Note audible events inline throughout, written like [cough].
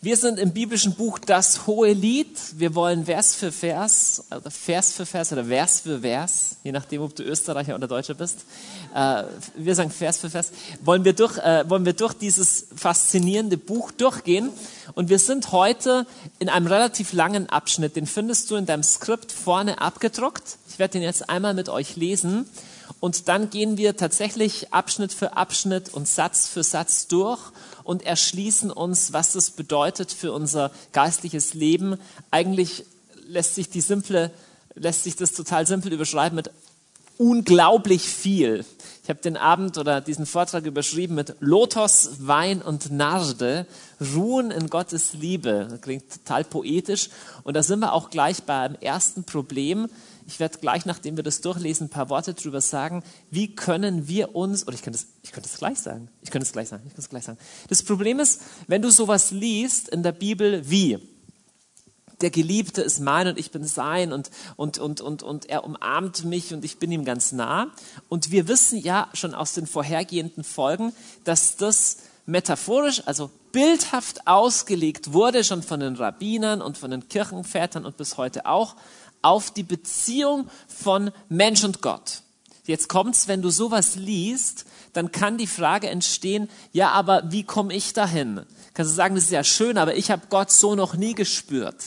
Wir sind im biblischen Buch Das Hohe Lied. Wir wollen Vers für Vers, oder Vers für Vers oder Vers für Vers, je nachdem, ob du Österreicher oder Deutscher bist. Äh, wir sagen Vers für Vers. Wollen wir durch, äh, wollen wir durch dieses faszinierende Buch durchgehen. Und wir sind heute in einem relativ langen Abschnitt. Den findest du in deinem Skript vorne abgedruckt. Ich werde den jetzt einmal mit euch lesen. Und dann gehen wir tatsächlich Abschnitt für Abschnitt und Satz für Satz durch und erschließen uns, was das bedeutet für unser geistliches Leben. Eigentlich lässt sich die simple, lässt sich das total simpel überschreiben mit unglaublich viel. Ich habe den Abend oder diesen Vortrag überschrieben mit Lotos, Wein und Narde, ruhen in Gottes Liebe. Das klingt total poetisch. Und da sind wir auch gleich beim ersten Problem, ich werde gleich, nachdem wir das durchlesen, ein paar Worte darüber sagen, wie können wir uns, oder ich könnte es, ich könnte es gleich sagen, ich könnte es gleich sagen, ich könnte es gleich sagen. Das Problem ist, wenn du sowas liest in der Bibel wie, der Geliebte ist mein und ich bin sein und, und, und, und, und er umarmt mich und ich bin ihm ganz nah. Und wir wissen ja schon aus den vorhergehenden Folgen, dass das metaphorisch, also bildhaft ausgelegt wurde, schon von den Rabbinern und von den Kirchenvätern und bis heute auch, auf die Beziehung von Mensch und Gott. Jetzt kommt's, wenn du sowas liest, dann kann die Frage entstehen, ja, aber wie komme ich dahin? Kannst du sagen, das ist ja schön, aber ich habe Gott so noch nie gespürt.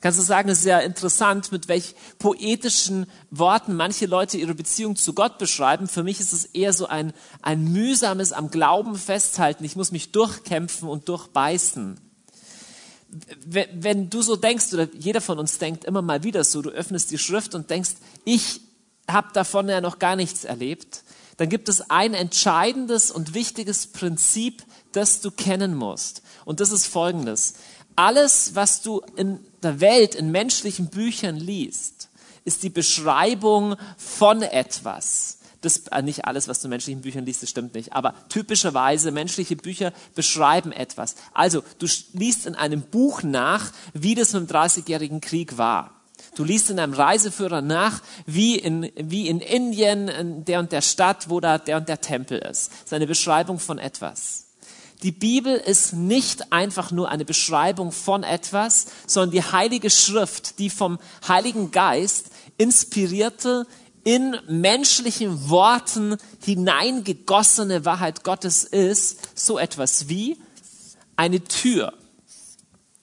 Kannst du sagen, es ist ja interessant, mit welch poetischen Worten manche Leute ihre Beziehung zu Gott beschreiben. Für mich ist es eher so ein, ein mühsames am Glauben festhalten. Ich muss mich durchkämpfen und durchbeißen wenn du so denkst, oder jeder von uns denkt immer mal wieder so, du öffnest die Schrift und denkst, ich habe davon ja noch gar nichts erlebt, dann gibt es ein entscheidendes und wichtiges Prinzip, das du kennen musst. Und das ist folgendes. Alles, was du in der Welt, in menschlichen Büchern liest, ist die Beschreibung von etwas das äh, nicht alles, was du in menschlichen Büchern liest, das stimmt nicht. Aber typischerweise menschliche Bücher beschreiben etwas. Also, du liest in einem Buch nach, wie das dem Dreißigjährigen Krieg war. Du liest in einem Reiseführer nach, wie in, wie in Indien, in der und der Stadt, wo da der und der Tempel ist. Das ist eine Beschreibung von etwas. Die Bibel ist nicht einfach nur eine Beschreibung von etwas, sondern die Heilige Schrift, die vom Heiligen Geist inspirierte, in menschlichen Worten hineingegossene Wahrheit Gottes ist so etwas wie eine Tür.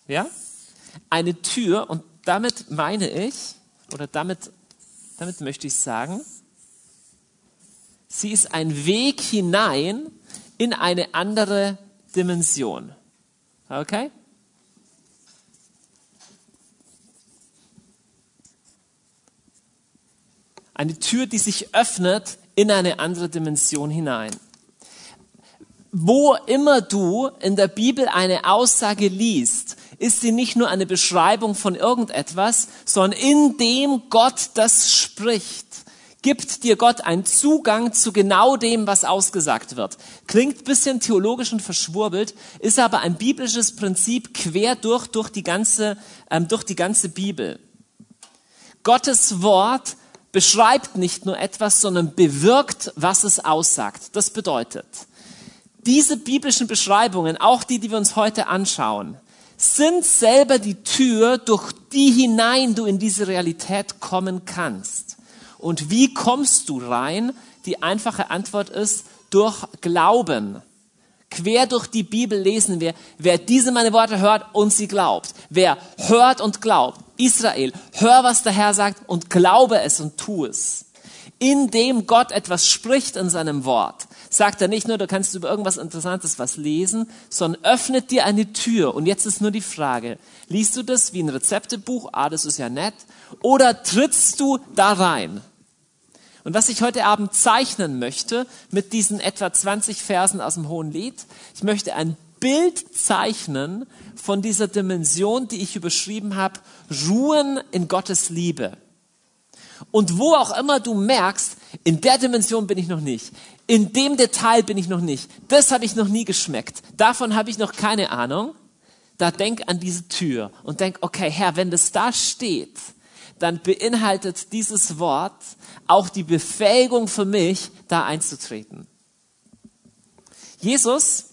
Ja? Eine Tür und damit meine ich, oder damit, damit möchte ich sagen, sie ist ein Weg hinein in eine andere Dimension. Okay? Eine Tür, die sich öffnet in eine andere Dimension hinein. Wo immer du in der Bibel eine Aussage liest, ist sie nicht nur eine Beschreibung von irgendetwas, sondern in dem Gott das spricht, gibt dir Gott einen Zugang zu genau dem, was ausgesagt wird. Klingt bisschen theologisch und verschwurbelt, ist aber ein biblisches Prinzip quer durch, durch die ganze, ähm, durch die ganze Bibel. Gottes Wort beschreibt nicht nur etwas, sondern bewirkt, was es aussagt. Das bedeutet, diese biblischen Beschreibungen, auch die, die wir uns heute anschauen, sind selber die Tür, durch die hinein du in diese Realität kommen kannst. Und wie kommst du rein? Die einfache Antwort ist durch Glauben. Quer durch die Bibel lesen wir, wer diese meine Worte hört und sie glaubt. Wer hört und glaubt. Israel, hör, was der Herr sagt und glaube es und tu es. Indem Gott etwas spricht in seinem Wort, sagt er nicht nur, du kannst über irgendwas Interessantes was lesen, sondern öffnet dir eine Tür. Und jetzt ist nur die Frage, liest du das wie ein Rezeptebuch? Ah, das ist ja nett. Oder trittst du da rein? Und was ich heute Abend zeichnen möchte mit diesen etwa 20 Versen aus dem Hohen Lied, ich möchte ein Bild zeichnen von dieser Dimension, die ich überschrieben habe, ruhen in Gottes Liebe. Und wo auch immer du merkst, in der Dimension bin ich noch nicht, in dem Detail bin ich noch nicht, das habe ich noch nie geschmeckt, davon habe ich noch keine Ahnung, da denk an diese Tür und denk, okay, Herr, wenn das da steht, dann beinhaltet dieses Wort auch die Befähigung für mich, da einzutreten. Jesus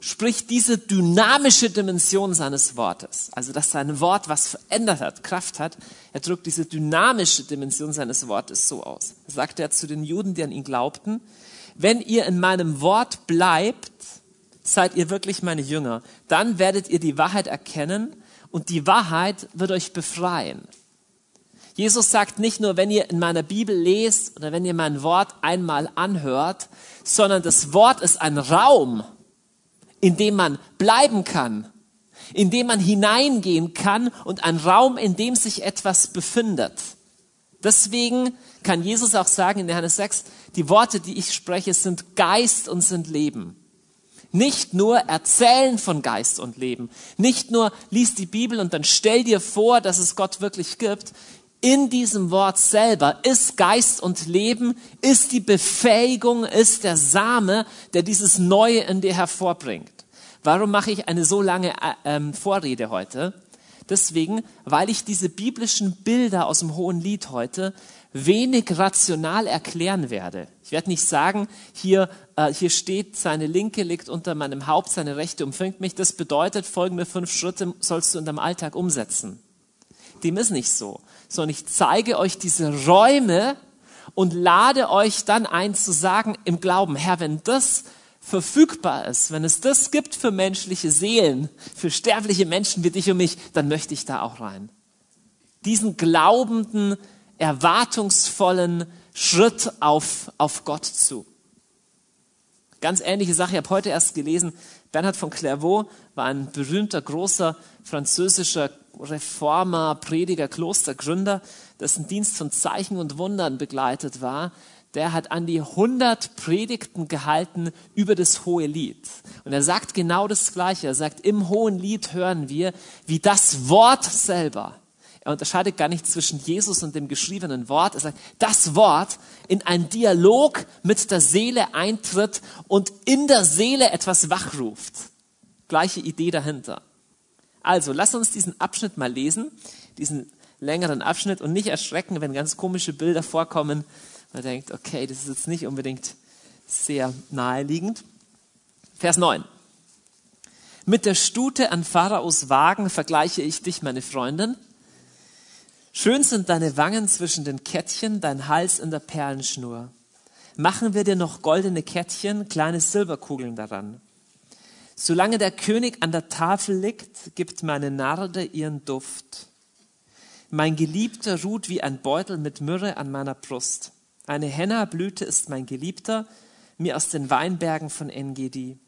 spricht diese dynamische Dimension seines Wortes, also dass sein Wort was verändert hat, Kraft hat, er drückt diese dynamische Dimension seines Wortes so aus. Sagt er zu den Juden, die an ihn glaubten, wenn ihr in meinem Wort bleibt, seid ihr wirklich meine Jünger. Dann werdet ihr die Wahrheit erkennen und die Wahrheit wird euch befreien. Jesus sagt nicht nur, wenn ihr in meiner Bibel lest oder wenn ihr mein Wort einmal anhört, sondern das Wort ist ein Raum, in dem man bleiben kann, in dem man hineingehen kann und ein Raum, in dem sich etwas befindet. Deswegen kann Jesus auch sagen in Johannes 6, die Worte, die ich spreche, sind Geist und sind Leben. Nicht nur erzählen von Geist und Leben, nicht nur lies die Bibel und dann stell dir vor, dass es Gott wirklich gibt. In diesem Wort selber ist Geist und Leben, ist die Befähigung, ist der Same, der dieses Neue in dir hervorbringt. Warum mache ich eine so lange äh, ähm, Vorrede heute? Deswegen, weil ich diese biblischen Bilder aus dem Hohen Lied heute wenig rational erklären werde. Ich werde nicht sagen, hier, äh, hier steht, seine Linke liegt unter meinem Haupt, seine Rechte umfängt mich. Das bedeutet, folgende fünf Schritte sollst du in deinem Alltag umsetzen. Dem ist nicht so, sondern ich zeige euch diese Räume und lade euch dann ein zu sagen im Glauben, Herr, wenn das verfügbar ist, wenn es das gibt für menschliche Seelen, für sterbliche Menschen wie dich und mich, dann möchte ich da auch rein. Diesen glaubenden, erwartungsvollen Schritt auf, auf Gott zu. Ganz ähnliche Sache, ich habe heute erst gelesen, Bernhard von Clairvaux war ein berühmter, großer französischer Reformer, Prediger, Klostergründer, dessen Dienst von Zeichen und Wundern begleitet war der hat an die 100 Predigten gehalten über das hohe Lied. Und er sagt genau das Gleiche. Er sagt, im hohen Lied hören wir, wie das Wort selber, er unterscheidet gar nicht zwischen Jesus und dem geschriebenen Wort. Er sagt, das Wort in einen Dialog mit der Seele eintritt und in der Seele etwas wachruft. Gleiche Idee dahinter. Also, lass uns diesen Abschnitt mal lesen, diesen längeren Abschnitt und nicht erschrecken, wenn ganz komische Bilder vorkommen man denkt, okay, das ist jetzt nicht unbedingt sehr naheliegend. Vers 9. Mit der Stute an Pharaos Wagen vergleiche ich dich, meine Freundin. Schön sind deine Wangen zwischen den Kettchen, dein Hals in der Perlenschnur. Machen wir dir noch goldene Kettchen, kleine Silberkugeln daran. Solange der König an der Tafel liegt, gibt meine Narde ihren Duft. Mein Geliebter ruht wie ein Beutel mit Myrrhe an meiner Brust. Eine Henna-Blüte ist mein Geliebter, mir aus den Weinbergen von Engedi.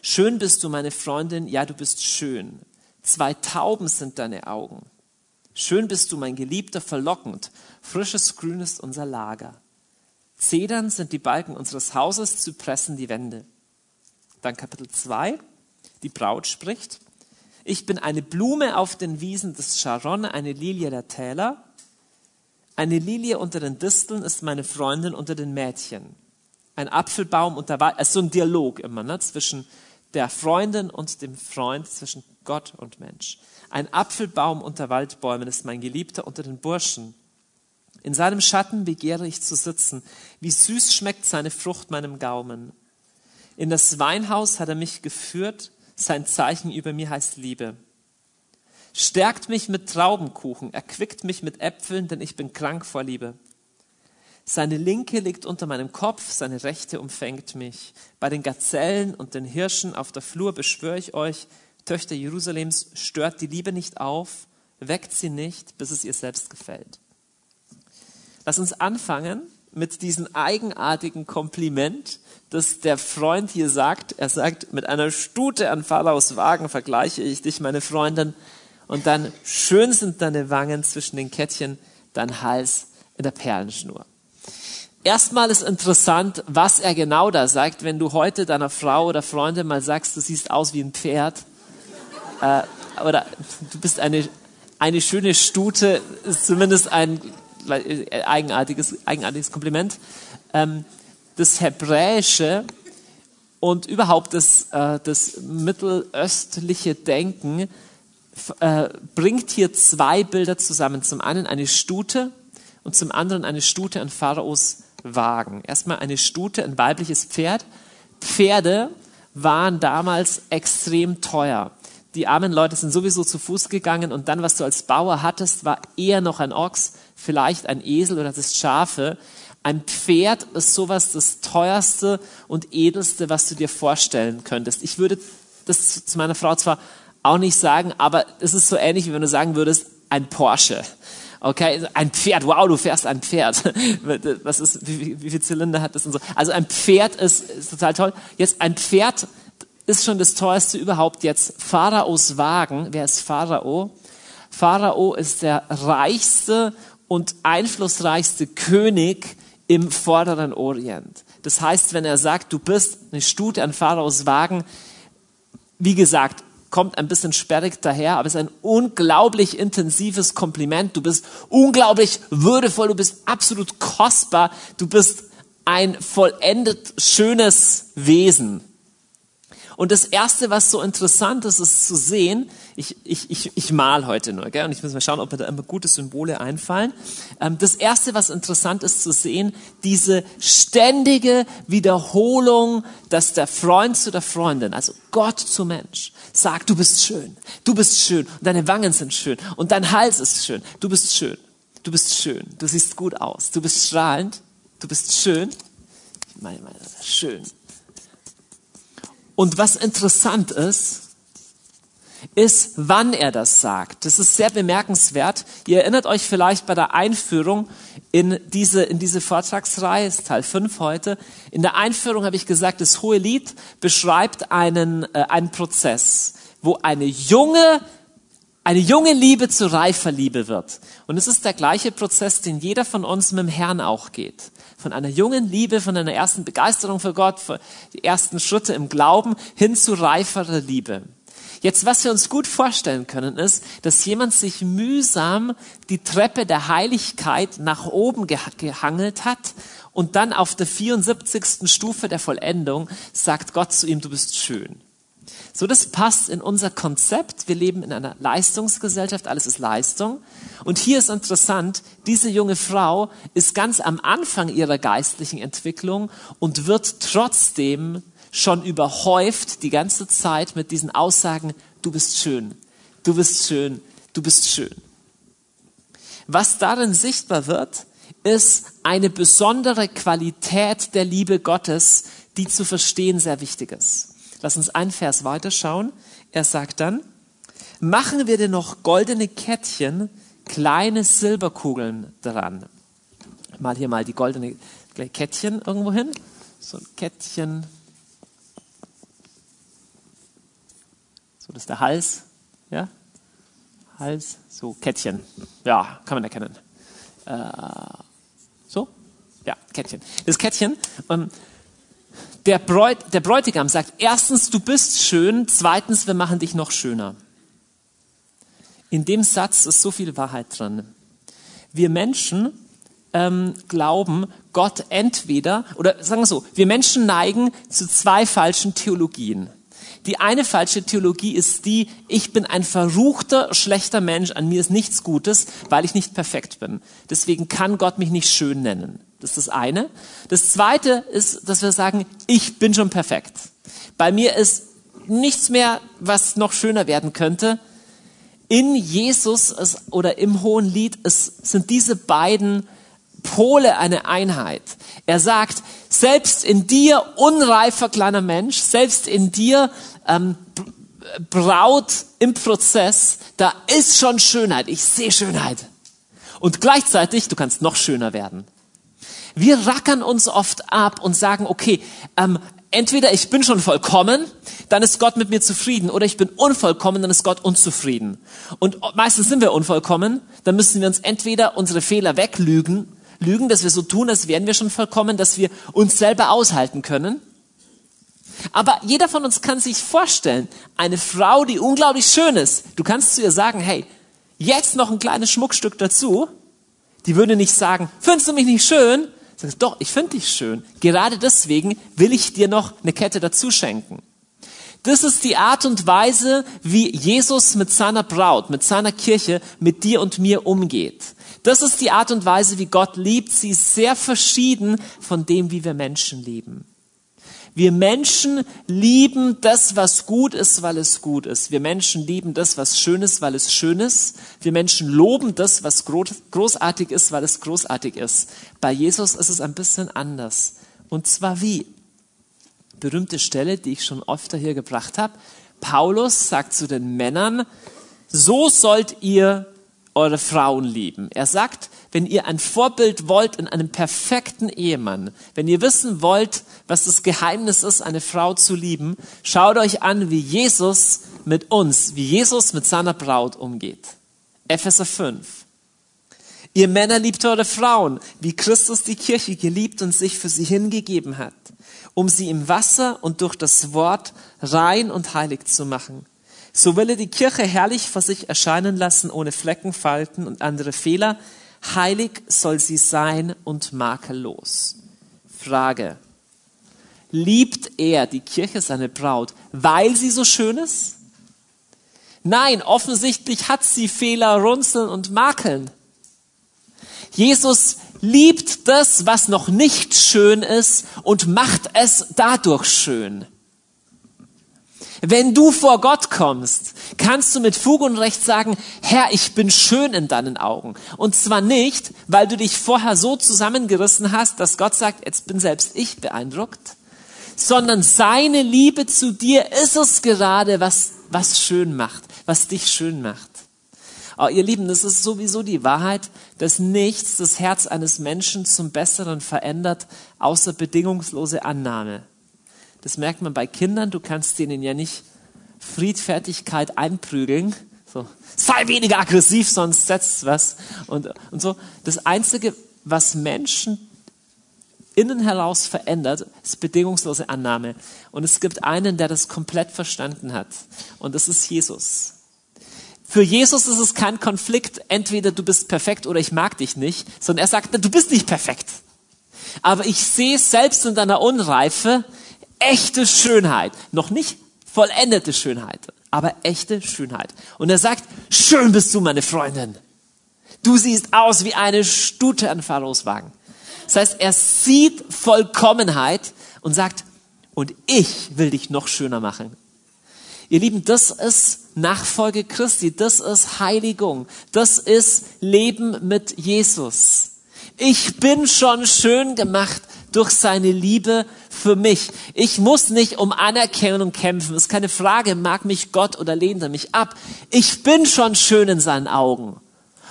Schön bist du, meine Freundin, ja, du bist schön. Zwei Tauben sind deine Augen. Schön bist du, mein Geliebter, verlockend. Frisches Grün ist unser Lager. Zedern sind die Balken unseres Hauses, zu pressen die Wände. Dann Kapitel 2. Die Braut spricht. Ich bin eine Blume auf den Wiesen des Sharon, eine Lilie der Täler. Eine Lilie unter den Disteln ist meine Freundin unter den Mädchen. Ein Apfelbaum unter Wald, also so ein Dialog immer, ne, zwischen der Freundin und dem Freund, zwischen Gott und Mensch. Ein Apfelbaum unter Waldbäumen ist mein Geliebter unter den Burschen. In seinem Schatten begehre ich zu sitzen. Wie süß schmeckt seine Frucht meinem Gaumen. In das Weinhaus hat er mich geführt. Sein Zeichen über mir heißt Liebe. Stärkt mich mit Traubenkuchen, erquickt mich mit Äpfeln, denn ich bin krank vor Liebe. Seine linke liegt unter meinem Kopf, seine rechte umfängt mich. Bei den Gazellen und den Hirschen auf der Flur beschwöre ich euch, Töchter Jerusalems, stört die Liebe nicht auf, weckt sie nicht, bis es ihr selbst gefällt. Lass uns anfangen mit diesem eigenartigen Kompliment, das der Freund hier sagt. Er sagt, mit einer Stute an Pharaos Wagen vergleiche ich dich, meine Freundin, und dann schön sind deine Wangen zwischen den Kettchen, dein Hals in der Perlenschnur. Erstmal ist interessant, was er genau da sagt. Wenn du heute deiner Frau oder Freundin mal sagst, du siehst aus wie ein Pferd, äh, oder du bist eine, eine schöne Stute, ist zumindest ein äh, eigenartiges, eigenartiges Kompliment. Ähm, das Hebräische und überhaupt das, äh, das mittelöstliche Denken äh, bringt hier zwei Bilder zusammen. Zum einen eine Stute und zum anderen eine Stute an Pharaos Wagen. Erstmal eine Stute, ein weibliches Pferd. Pferde waren damals extrem teuer. Die armen Leute sind sowieso zu Fuß gegangen und dann, was du als Bauer hattest, war eher noch ein Ochs, vielleicht ein Esel oder das Schafe. Ein Pferd ist sowas das teuerste und edelste, was du dir vorstellen könntest. Ich würde das zu meiner Frau zwar auch nicht sagen, aber es ist so ähnlich, wie wenn du sagen würdest, ein Porsche. Okay, ein Pferd, wow, du fährst ein Pferd. [laughs] Was ist, wie, wie viel Zylinder hat das und so? Also ein Pferd ist, ist total toll. Jetzt ein Pferd ist schon das teuerste überhaupt jetzt. Pharaos Wagen, wer ist Pharao? Pharao ist der reichste und einflussreichste König im vorderen Orient. Das heißt, wenn er sagt, du bist eine Stute an Pharaos Wagen, wie gesagt, kommt ein bisschen sperrig daher, aber es ist ein unglaublich intensives Kompliment. Du bist unglaublich würdevoll, du bist absolut kostbar, du bist ein vollendet schönes Wesen. Und das Erste, was so interessant ist, ist zu sehen, ich, ich, ich, ich mal heute nur, gell? und ich muss mal schauen, ob mir da immer gute Symbole einfallen. Ähm, das Erste, was interessant ist zu sehen, diese ständige Wiederholung, dass der Freund zu der Freundin, also Gott zu Mensch, sagt, du bist schön, du bist schön, und deine Wangen sind schön, und dein Hals ist schön, du bist schön, du bist schön, du siehst gut aus, du bist strahlend, du bist schön, ich meine, meine schön, und was interessant ist, ist, wann er das sagt. Das ist sehr bemerkenswert. Ihr erinnert euch vielleicht bei der Einführung in diese, in diese Vortragsreihe, ist Teil 5 heute. In der Einführung habe ich gesagt, das Hohe Lied beschreibt einen, äh, einen Prozess, wo eine junge, eine junge Liebe zu reifer Liebe wird. Und es ist der gleiche Prozess, den jeder von uns mit dem Herrn auch geht von einer jungen Liebe, von einer ersten Begeisterung für Gott, für die ersten Schritte im Glauben hin zu reiferer Liebe. Jetzt, was wir uns gut vorstellen können, ist, dass jemand sich mühsam die Treppe der Heiligkeit nach oben gehangelt hat und dann auf der 74. Stufe der Vollendung sagt Gott zu ihm, du bist schön. So, das passt in unser Konzept. Wir leben in einer Leistungsgesellschaft, alles ist Leistung. Und hier ist interessant, diese junge Frau ist ganz am Anfang ihrer geistlichen Entwicklung und wird trotzdem schon überhäuft die ganze Zeit mit diesen Aussagen, du bist schön, du bist schön, du bist schön. Was darin sichtbar wird, ist eine besondere Qualität der Liebe Gottes, die zu verstehen sehr wichtig ist. Lass uns einen Vers weiterschauen. Er sagt dann, machen wir denn noch goldene Kettchen, kleine Silberkugeln dran. Mal hier mal die goldene Kettchen irgendwo hin. So ein Kettchen. Das ist der Hals. Ja? Hals, so Kettchen. Ja, kann man erkennen. Äh, so? Ja, Kettchen. Das Kettchen. Ähm, der, Bräut, der Bräutigam sagt, erstens, du bist schön, zweitens, wir machen dich noch schöner. In dem Satz ist so viel Wahrheit drin. Wir Menschen ähm, glauben, Gott entweder, oder sagen wir so, wir Menschen neigen zu zwei falschen Theologien. Die eine falsche Theologie ist die, ich bin ein verruchter, schlechter Mensch, an mir ist nichts Gutes, weil ich nicht perfekt bin. Deswegen kann Gott mich nicht schön nennen. Das ist das eine. Das zweite ist, dass wir sagen, ich bin schon perfekt. Bei mir ist nichts mehr, was noch schöner werden könnte. In Jesus ist, oder im Hohen Lied ist, sind diese beiden Pole eine Einheit. Er sagt, selbst in dir unreifer kleiner Mensch, selbst in dir ähm, Braut im Prozess, da ist schon Schönheit. Ich sehe Schönheit. Und gleichzeitig, du kannst noch schöner werden. Wir rackern uns oft ab und sagen, okay, ähm, entweder ich bin schon vollkommen, dann ist Gott mit mir zufrieden, oder ich bin unvollkommen, dann ist Gott unzufrieden. Und meistens sind wir unvollkommen, dann müssen wir uns entweder unsere Fehler weglügen, lügen, dass wir so tun, als wären wir schon vollkommen, dass wir uns selber aushalten können. Aber jeder von uns kann sich vorstellen, eine Frau, die unglaublich schön ist, du kannst zu ihr sagen, hey, jetzt noch ein kleines Schmuckstück dazu, die würde nicht sagen, findest du mich nicht schön? Sagst, doch, ich finde dich schön. Gerade deswegen will ich dir noch eine Kette dazu schenken. Das ist die Art und Weise, wie Jesus mit seiner Braut, mit seiner Kirche, mit dir und mir umgeht. Das ist die Art und Weise, wie Gott liebt. Sie ist sehr verschieden von dem, wie wir Menschen lieben. Wir Menschen lieben das, was gut ist, weil es gut ist. Wir Menschen lieben das, was schön ist, weil es schön ist. Wir Menschen loben das, was großartig ist, weil es großartig ist. Bei Jesus ist es ein bisschen anders. Und zwar wie? Berühmte Stelle, die ich schon öfter hier gebracht habe. Paulus sagt zu den Männern, so sollt ihr eure Frauen lieben. Er sagt, wenn ihr ein Vorbild wollt in einem perfekten Ehemann, wenn ihr wissen wollt, was das Geheimnis ist, eine Frau zu lieben, schaut euch an, wie Jesus mit uns, wie Jesus mit seiner Braut umgeht. Epheser 5. Ihr Männer liebt eure Frauen, wie Christus die Kirche geliebt und sich für sie hingegeben hat, um sie im Wasser und durch das Wort rein und heilig zu machen. So will er die Kirche herrlich vor sich erscheinen lassen, ohne Flecken, Falten und andere Fehler, heilig soll sie sein und makellos. Frage. Liebt er, die Kirche, seine Braut, weil sie so schön ist? Nein, offensichtlich hat sie Fehler, Runzeln und Makeln. Jesus liebt das, was noch nicht schön ist und macht es dadurch schön. Wenn du vor Gott kommst, kannst du mit Fug und Recht sagen, Herr, ich bin schön in deinen Augen. Und zwar nicht, weil du dich vorher so zusammengerissen hast, dass Gott sagt, jetzt bin selbst ich beeindruckt, sondern seine Liebe zu dir ist es gerade, was, was schön macht, was dich schön macht. Oh, ihr Lieben, das ist sowieso die Wahrheit, dass nichts das Herz eines Menschen zum Besseren verändert, außer bedingungslose Annahme. Das merkt man bei Kindern. Du kannst denen ja nicht Friedfertigkeit einprügeln. So, sei weniger aggressiv, sonst setzt was. Und, und so. Das Einzige, was Menschen innen heraus verändert, ist bedingungslose Annahme. Und es gibt einen, der das komplett verstanden hat. Und das ist Jesus. Für Jesus ist es kein Konflikt, entweder du bist perfekt oder ich mag dich nicht, sondern er sagt, du bist nicht perfekt. Aber ich sehe selbst in deiner Unreife, echte Schönheit. Noch nicht vollendete Schönheit, aber echte Schönheit. Und er sagt, schön bist du, meine Freundin. Du siehst aus wie eine Stute an Pharaos Wagen. Das heißt, er sieht Vollkommenheit und sagt, und ich will dich noch schöner machen. Ihr Lieben, das ist Nachfolge Christi, das ist Heiligung, das ist Leben mit Jesus. Ich bin schon schön gemacht durch seine Liebe für mich. Ich muss nicht um Anerkennung kämpfen. ist keine Frage, mag mich Gott oder lehnt er mich ab. Ich bin schon schön in seinen Augen.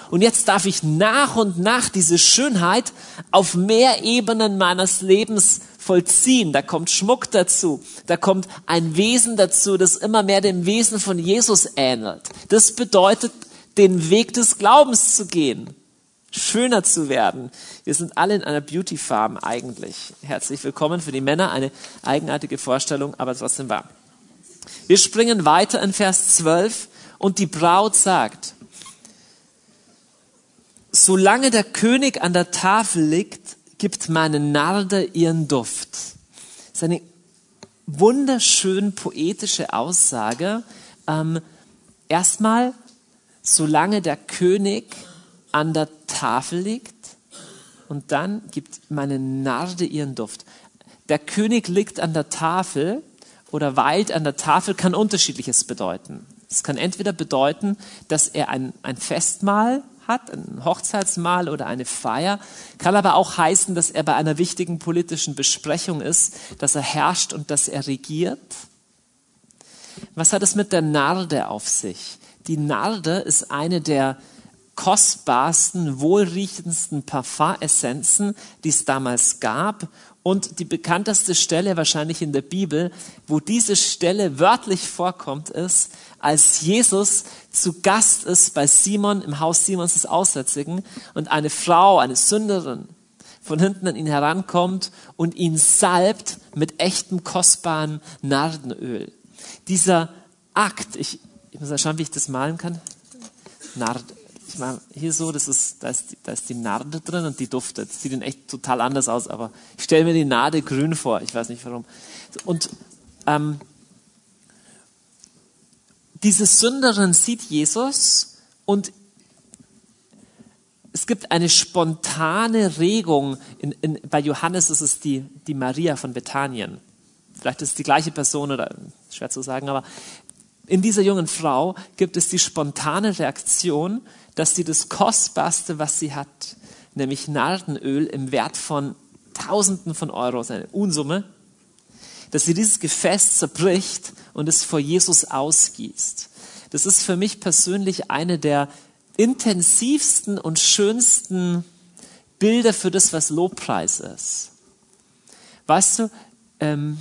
Und jetzt darf ich nach und nach diese Schönheit auf mehr Ebenen meines Lebens vollziehen. Da kommt Schmuck dazu. Da kommt ein Wesen dazu, das immer mehr dem Wesen von Jesus ähnelt. Das bedeutet, den Weg des Glaubens zu gehen schöner zu werden. Wir sind alle in einer Beauty Farm eigentlich. Herzlich willkommen für die Männer, eine eigenartige Vorstellung, aber trotzdem wahr. Wir springen weiter in Vers 12 und die Braut sagt, solange der König an der Tafel liegt, gibt meine Narde ihren Duft. Das ist eine wunderschön poetische Aussage. Ähm, erstmal, solange der König an der Tafel liegt und dann gibt meine Narde ihren Duft. Der König liegt an der Tafel oder weilt an der Tafel kann unterschiedliches bedeuten. Es kann entweder bedeuten, dass er ein, ein Festmahl hat, ein Hochzeitsmahl oder eine Feier, kann aber auch heißen, dass er bei einer wichtigen politischen Besprechung ist, dass er herrscht und dass er regiert. Was hat es mit der Narde auf sich? Die Narde ist eine der kostbarsten, wohlriechendsten Parfumessenzen, die es damals gab. Und die bekannteste Stelle wahrscheinlich in der Bibel, wo diese Stelle wörtlich vorkommt, ist, als Jesus zu Gast ist bei Simon im Haus Simons des Aussätzigen und eine Frau, eine Sünderin, von hinten an ihn herankommt und ihn salbt mit echtem kostbaren Nardenöl. Dieser Akt, ich, ich muss mal schauen, wie ich das malen kann. Nard, ich meine, hier so, das ist, da, ist, da ist die Narde drin und die duftet. Sieht dann echt total anders aus, aber ich stelle mir die Narde grün vor. Ich weiß nicht warum. Und ähm, diese Sünderin sieht Jesus und es gibt eine spontane Regung. In, in, bei Johannes ist es die, die Maria von Bethanien vielleicht ist es die gleiche Person oder schwer zu sagen, aber in dieser jungen Frau gibt es die spontane Reaktion, dass sie das Kostbarste, was sie hat, nämlich Nardenöl im Wert von Tausenden von Euro, eine Unsumme, dass sie dieses Gefäß zerbricht und es vor Jesus ausgießt. Das ist für mich persönlich eine der intensivsten und schönsten Bilder für das, was Lobpreis ist. Weißt du, ähm,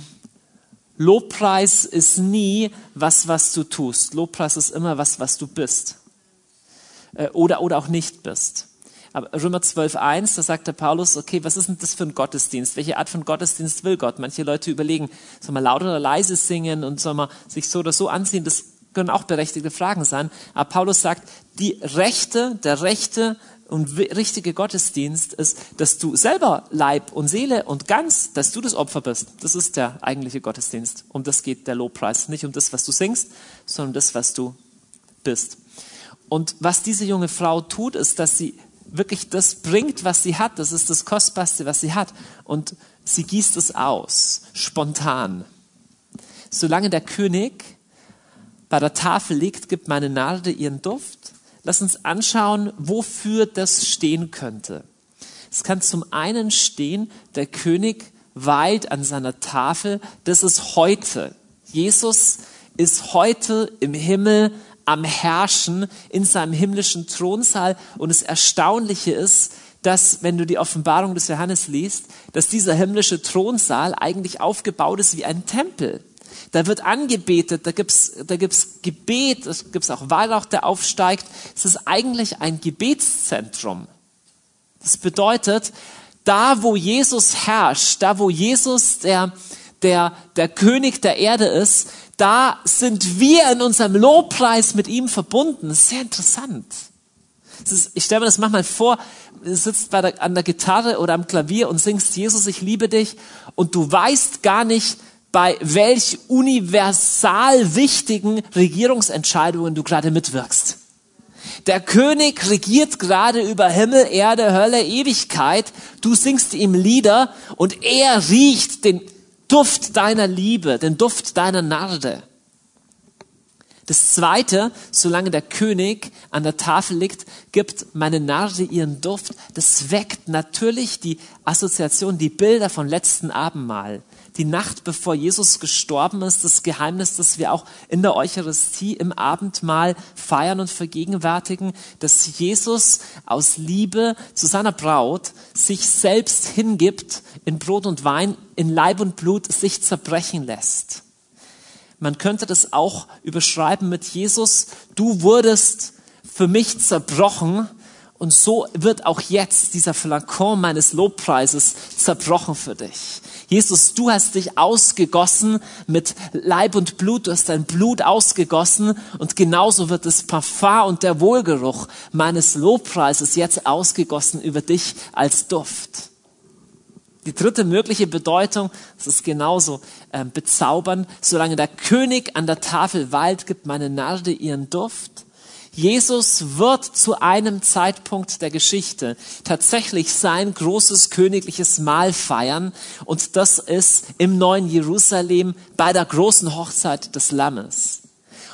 Lobpreis ist nie was, was du tust. Lobpreis ist immer was, was du bist. Äh, oder, oder auch nicht bist. Aber Römer 12.1, da sagt der Paulus, okay, was ist denn das für ein Gottesdienst? Welche Art von Gottesdienst will Gott? Manche Leute überlegen, soll man laut oder leise singen und soll man sich so oder so anziehen? Das können auch berechtigte Fragen sein. Aber Paulus sagt, die Rechte, der rechte und richtige Gottesdienst ist, dass du selber Leib und Seele und ganz, dass du das Opfer bist. Das ist der eigentliche Gottesdienst. Um das geht der Lobpreis. Nicht um das, was du singst, sondern das, was du bist. Und was diese junge Frau tut, ist, dass sie wirklich das bringt, was sie hat. Das ist das Kostbarste, was sie hat. Und sie gießt es aus, spontan. Solange der König bei der Tafel liegt, gibt meine Narde ihren Duft. Lass uns anschauen, wofür das stehen könnte. Es kann zum einen stehen, der König weilt an seiner Tafel. Das ist heute. Jesus ist heute im Himmel am Herrschen in seinem himmlischen Thronsaal. Und das Erstaunliche ist, dass, wenn du die Offenbarung des Johannes liest, dass dieser himmlische Thronsaal eigentlich aufgebaut ist wie ein Tempel. Da wird angebetet, da gibt's, da gibt's Gebet, da gibt's auch Weihrauch, der aufsteigt. Es ist eigentlich ein Gebetszentrum. Das bedeutet, da wo Jesus herrscht, da wo Jesus der, der, der König der Erde ist, da sind wir in unserem Lobpreis mit ihm verbunden. Das ist sehr interessant. Ist, ich stelle mir das manchmal vor, du sitzt bei der, an der Gitarre oder am Klavier und singst Jesus, ich liebe dich und du weißt gar nicht, bei welch universal wichtigen Regierungsentscheidungen du gerade mitwirkst. Der König regiert gerade über Himmel, Erde, Hölle, Ewigkeit. Du singst ihm Lieder und er riecht den Duft deiner Liebe, den Duft deiner Narde. Das zweite, solange der König an der Tafel liegt, gibt meine Narde ihren Duft. Das weckt natürlich die Assoziation, die Bilder von letzten Abendmahl. Die Nacht, bevor Jesus gestorben ist, das Geheimnis, das wir auch in der Eucharistie im Abendmahl feiern und vergegenwärtigen, dass Jesus aus Liebe zu seiner Braut sich selbst hingibt in Brot und Wein, in Leib und Blut sich zerbrechen lässt. Man könnte das auch überschreiben mit Jesus, du wurdest für mich zerbrochen und so wird auch jetzt dieser Flakon meines Lobpreises zerbrochen für dich. Jesus, du hast dich ausgegossen mit Leib und Blut, du hast dein Blut ausgegossen und genauso wird das Parfum und der Wohlgeruch meines Lobpreises jetzt ausgegossen über dich als Duft. Die dritte mögliche Bedeutung, das ist genauso äh, bezaubernd, solange der König an der Tafel weilt, gibt meine Narde ihren Duft. Jesus wird zu einem Zeitpunkt der Geschichte tatsächlich sein großes königliches Mahl feiern und das ist im neuen Jerusalem bei der großen Hochzeit des Lammes.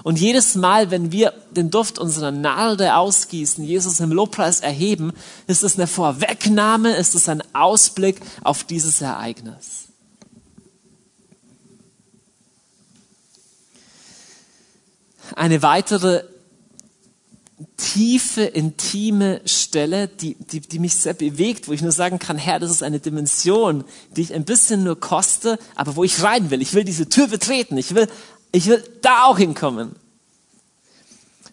Und jedes Mal, wenn wir den Duft unserer Narde ausgießen, Jesus im Lobpreis erheben, ist es eine Vorwegnahme, ist es ein Ausblick auf dieses Ereignis. Eine weitere tiefe, intime Stelle, die, die, die mich sehr bewegt, wo ich nur sagen kann, Herr, das ist eine Dimension, die ich ein bisschen nur koste, aber wo ich rein will. Ich will diese Tür betreten. Ich will ich will da auch hinkommen.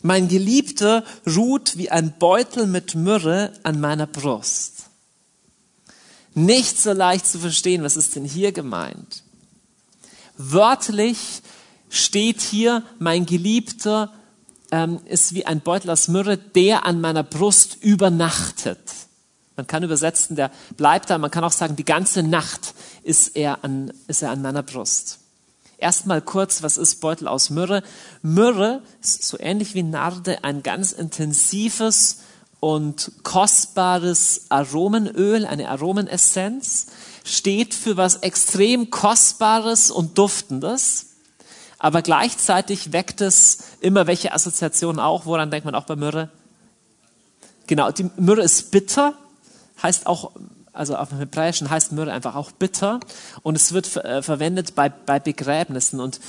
Mein Geliebter ruht wie ein Beutel mit Myrrhe an meiner Brust. Nicht so leicht zu verstehen, was ist denn hier gemeint? Wörtlich steht hier, mein Geliebter ähm, ist wie ein Beutel aus Myrrhe, der an meiner Brust übernachtet. Man kann übersetzen, der bleibt da. Man kann auch sagen, die ganze Nacht ist er an, ist er an meiner Brust. Erstmal kurz, was ist Beutel aus Myrrhe? Myrrhe ist so ähnlich wie Narde ein ganz intensives und kostbares Aromenöl, eine Aromenessenz, steht für was extrem Kostbares und Duftendes, aber gleichzeitig weckt es immer welche Assoziationen auch. Woran denkt man auch bei Myrrhe? Genau, die Myrrhe ist bitter, heißt auch, also auf dem Hebräischen heißt Myrrhe einfach auch bitter und es wird äh, verwendet bei, bei Begräbnissen und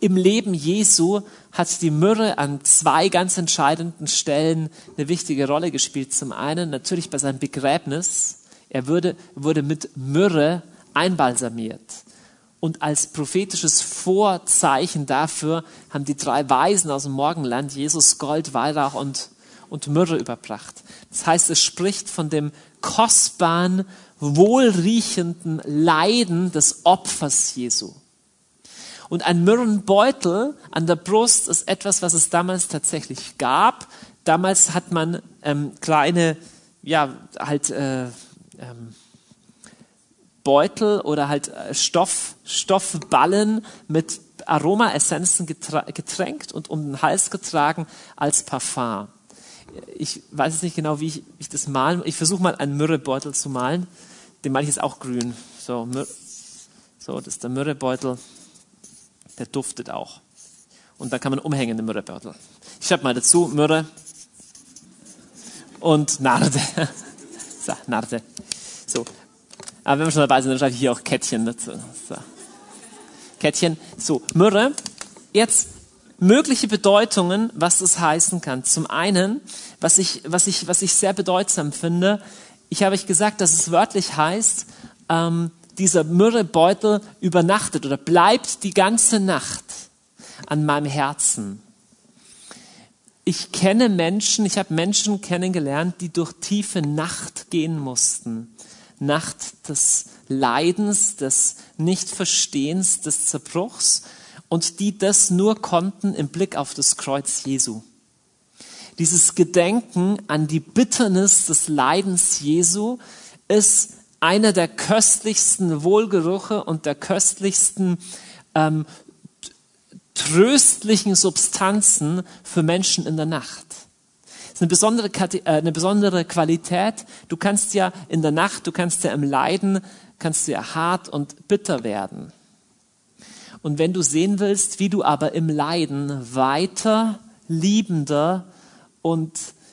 im Leben Jesu hat die Myrrhe an zwei ganz entscheidenden Stellen eine wichtige Rolle gespielt. Zum einen natürlich bei seinem Begräbnis. Er wurde, wurde mit Myrrhe einbalsamiert. Und als prophetisches Vorzeichen dafür haben die drei Weisen aus dem Morgenland Jesus Gold, Weihrauch und, und Myrrhe überbracht. Das heißt, es spricht von dem kostbaren, wohlriechenden Leiden des Opfers Jesu. Und ein Myrrenbeutel an der Brust ist etwas, was es damals tatsächlich gab. Damals hat man ähm, kleine, ja, halt äh, ähm, Beutel oder halt äh, Stoff, Stoffballen mit Aromaessenzen getränkt und um den Hals getragen als Parfum. Ich weiß jetzt nicht genau, wie ich, ich das malen. Ich versuche mal einen Myrrhebeutel zu malen. Den male ich jetzt auch grün. So, so das ist der Myrrhebeutel der duftet auch. Und da kann man umhängen den Myrrhebeutel. Ich schreibe mal dazu, Myrrhe und Narde. [laughs] so, Narde. So. Aber wenn wir schon dabei sind, dann schreibe ich hier auch Kettchen dazu. So. Kettchen. So, Myrrhe. Jetzt mögliche Bedeutungen, was das heißen kann. Zum einen, was ich, was ich, was ich sehr bedeutsam finde, ich habe euch gesagt, dass es wörtlich heißt, ähm, dieser Myrrhebeutel übernachtet oder bleibt die ganze Nacht an meinem Herzen. Ich kenne Menschen, ich habe Menschen kennengelernt, die durch tiefe Nacht gehen mussten. Nacht des Leidens, des Nichtverstehens, des Zerbruchs und die das nur konnten im Blick auf das Kreuz Jesu. Dieses Gedenken an die Bitternis des Leidens Jesu ist einer der köstlichsten Wohlgerüche und der köstlichsten ähm, tröstlichen Substanzen für Menschen in der Nacht. Ist eine besondere, äh, eine besondere Qualität. Du kannst ja in der Nacht, du kannst ja im Leiden, kannst du ja hart und bitter werden. Und wenn du sehen willst, wie du aber im Leiden weiter liebender und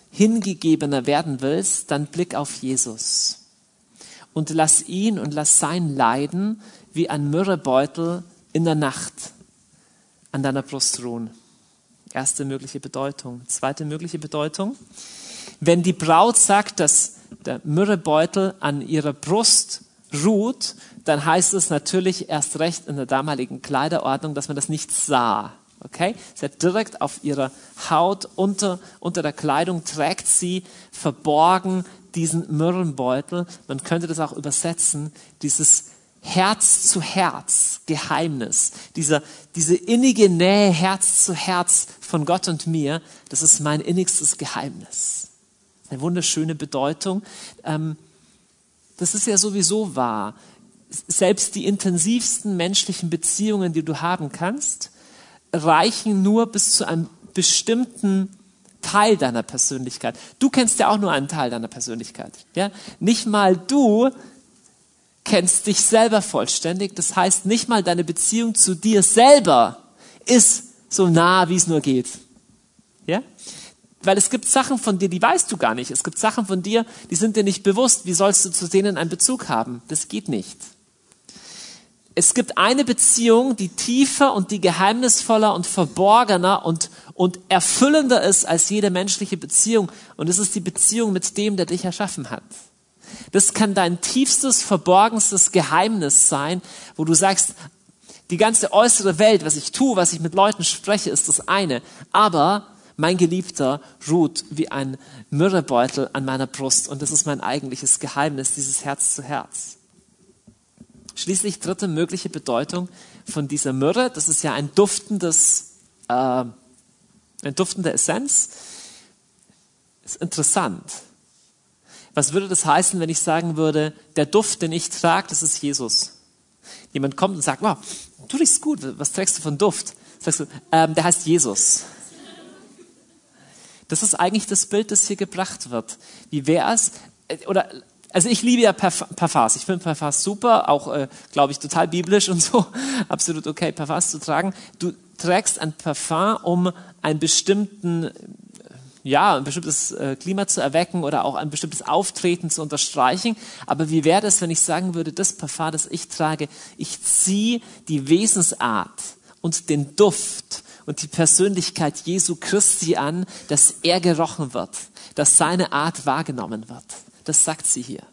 hingegebener werden willst, dann blick auf Jesus und lass ihn und lass sein Leiden wie ein Myrrhebeutel in der Nacht an deiner Brust ruhen. Erste mögliche Bedeutung. Zweite mögliche Bedeutung. Wenn die Braut sagt, dass der Myrrhebeutel an ihrer Brust ruht, dann heißt es natürlich erst recht in der damaligen Kleiderordnung, dass man das nicht sah. Okay? Sie hat direkt auf ihrer Haut unter, unter der Kleidung trägt sie verborgen diesen Myrrenbeutel. Man könnte das auch übersetzen, dieses Herz zu Herz Geheimnis, dieser, diese innige Nähe Herz zu Herz von Gott und mir, das ist mein innigstes Geheimnis. Eine wunderschöne Bedeutung. Ähm, das ist ja sowieso wahr. Selbst die intensivsten menschlichen Beziehungen, die du haben kannst, reichen nur bis zu einem bestimmten Teil deiner Persönlichkeit. Du kennst ja auch nur einen Teil deiner Persönlichkeit. Ja? Nicht mal du kennst dich selber vollständig. Das heißt, nicht mal deine Beziehung zu dir selber ist so nah, wie es nur geht. Ja? Weil es gibt Sachen von dir, die weißt du gar nicht. Es gibt Sachen von dir, die sind dir nicht bewusst. Wie sollst du zu denen einen Bezug haben? Das geht nicht. Es gibt eine Beziehung, die tiefer und die geheimnisvoller und verborgener und, und erfüllender ist als jede menschliche Beziehung. Und es ist die Beziehung mit dem, der dich erschaffen hat. Das kann dein tiefstes, verborgenstes Geheimnis sein, wo du sagst, die ganze äußere Welt, was ich tue, was ich mit Leuten spreche, ist das eine. Aber mein Geliebter ruht wie ein Myrrhebeutel an meiner Brust und das ist mein eigentliches Geheimnis, dieses Herz zu Herz. Schließlich dritte mögliche Bedeutung von dieser Myrrhe, das ist ja ein duftendes, äh, eine duftende Essenz, ist interessant. Was würde das heißen, wenn ich sagen würde, der Duft, den ich trage, das ist Jesus? Jemand kommt und sagt, wow, du riechst gut, was trägst du von Duft? Sagst du, ähm, der heißt Jesus. Das ist eigentlich das Bild, das hier gebracht wird. Wie wäre es, äh, oder also ich liebe ja Parfums. Ich finde Parfums super, auch, äh, glaube ich, total biblisch und [laughs] so. Absolut okay, Parfums zu tragen. Du trägst ein Parfum, um einen bestimmten ja, ein bestimmtes äh, Klima zu erwecken oder auch ein bestimmtes Auftreten zu unterstreichen. Aber wie wäre es, wenn ich sagen würde, das Parfum, das ich trage, ich ziehe die Wesensart und den Duft und die Persönlichkeit Jesu Christi an, dass er gerochen wird, dass seine Art wahrgenommen wird. Das sagt sie hier.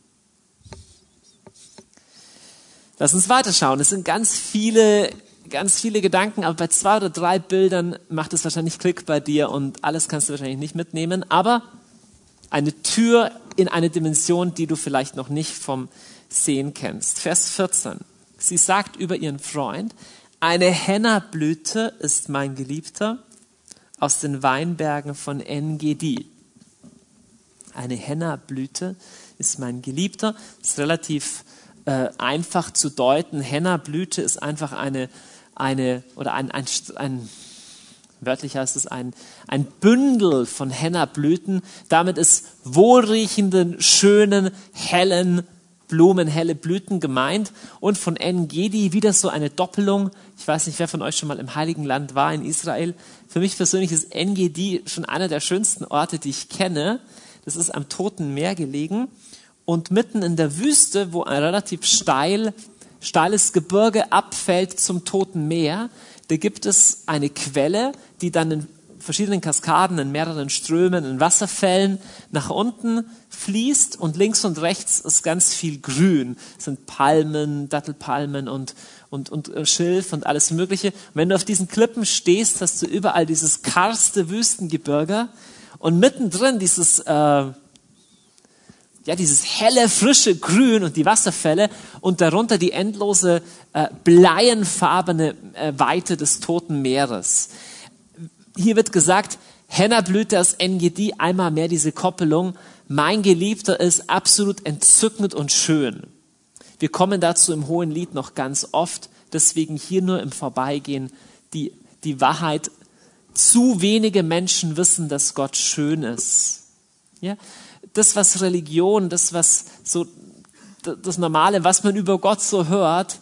Lass uns weiterschauen. Es sind ganz viele ganz viele Gedanken, aber bei zwei oder drei Bildern macht es wahrscheinlich Klick bei dir und alles kannst du wahrscheinlich nicht mitnehmen. Aber eine Tür in eine Dimension, die du vielleicht noch nicht vom Sehen kennst. Vers 14. Sie sagt über ihren Freund, eine Hennablüte ist mein Geliebter aus den Weinbergen von Engedi. Eine Hennablüte ist mein Geliebter. Das ist relativ äh, einfach zu deuten. Hennablüte ist einfach eine eine, oder ein, ein, ein wörtlich heißt es ein, ein Bündel von Hennablüten. Damit ist wohlriechenden, schönen, hellen Blumen, helle Blüten gemeint. Und von En-Gedi wieder so eine Doppelung. Ich weiß nicht, wer von euch schon mal im Heiligen Land war, in Israel. Für mich persönlich ist En-Gedi schon einer der schönsten Orte, die ich kenne. Das ist am Toten Meer gelegen. Und mitten in der Wüste, wo ein relativ steil steiles Gebirge abfällt zum Toten Meer, da gibt es eine Quelle, die dann in verschiedenen Kaskaden, in mehreren Strömen, in Wasserfällen nach unten fließt und links und rechts ist ganz viel Grün. Es sind Palmen, Dattelpalmen und, und, und Schilf und alles Mögliche. Und wenn du auf diesen Klippen stehst, hast du überall dieses karste Wüstengebirge und mittendrin dieses äh, ja, dieses helle, frische Grün und die Wasserfälle und darunter die endlose äh, bleienfarbene äh, Weite des Toten Meeres. Hier wird gesagt, Henna-Blüte aus NGD, einmal mehr diese Koppelung. Mein Geliebter ist absolut entzückend und schön. Wir kommen dazu im Hohen Lied noch ganz oft, deswegen hier nur im Vorbeigehen die, die Wahrheit. Zu wenige Menschen wissen, dass Gott schön ist. Ja? Das, was Religion, das, was so das Normale, was man über Gott so hört,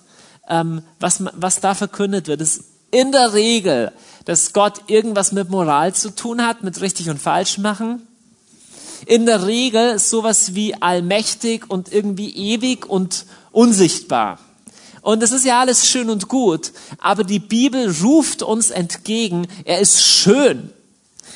ähm, was, was da verkündet wird, ist in der Regel, dass Gott irgendwas mit Moral zu tun hat, mit richtig und falsch machen. In der Regel sowas wie allmächtig und irgendwie ewig und unsichtbar. Und das ist ja alles schön und gut, aber die Bibel ruft uns entgegen, er ist schön.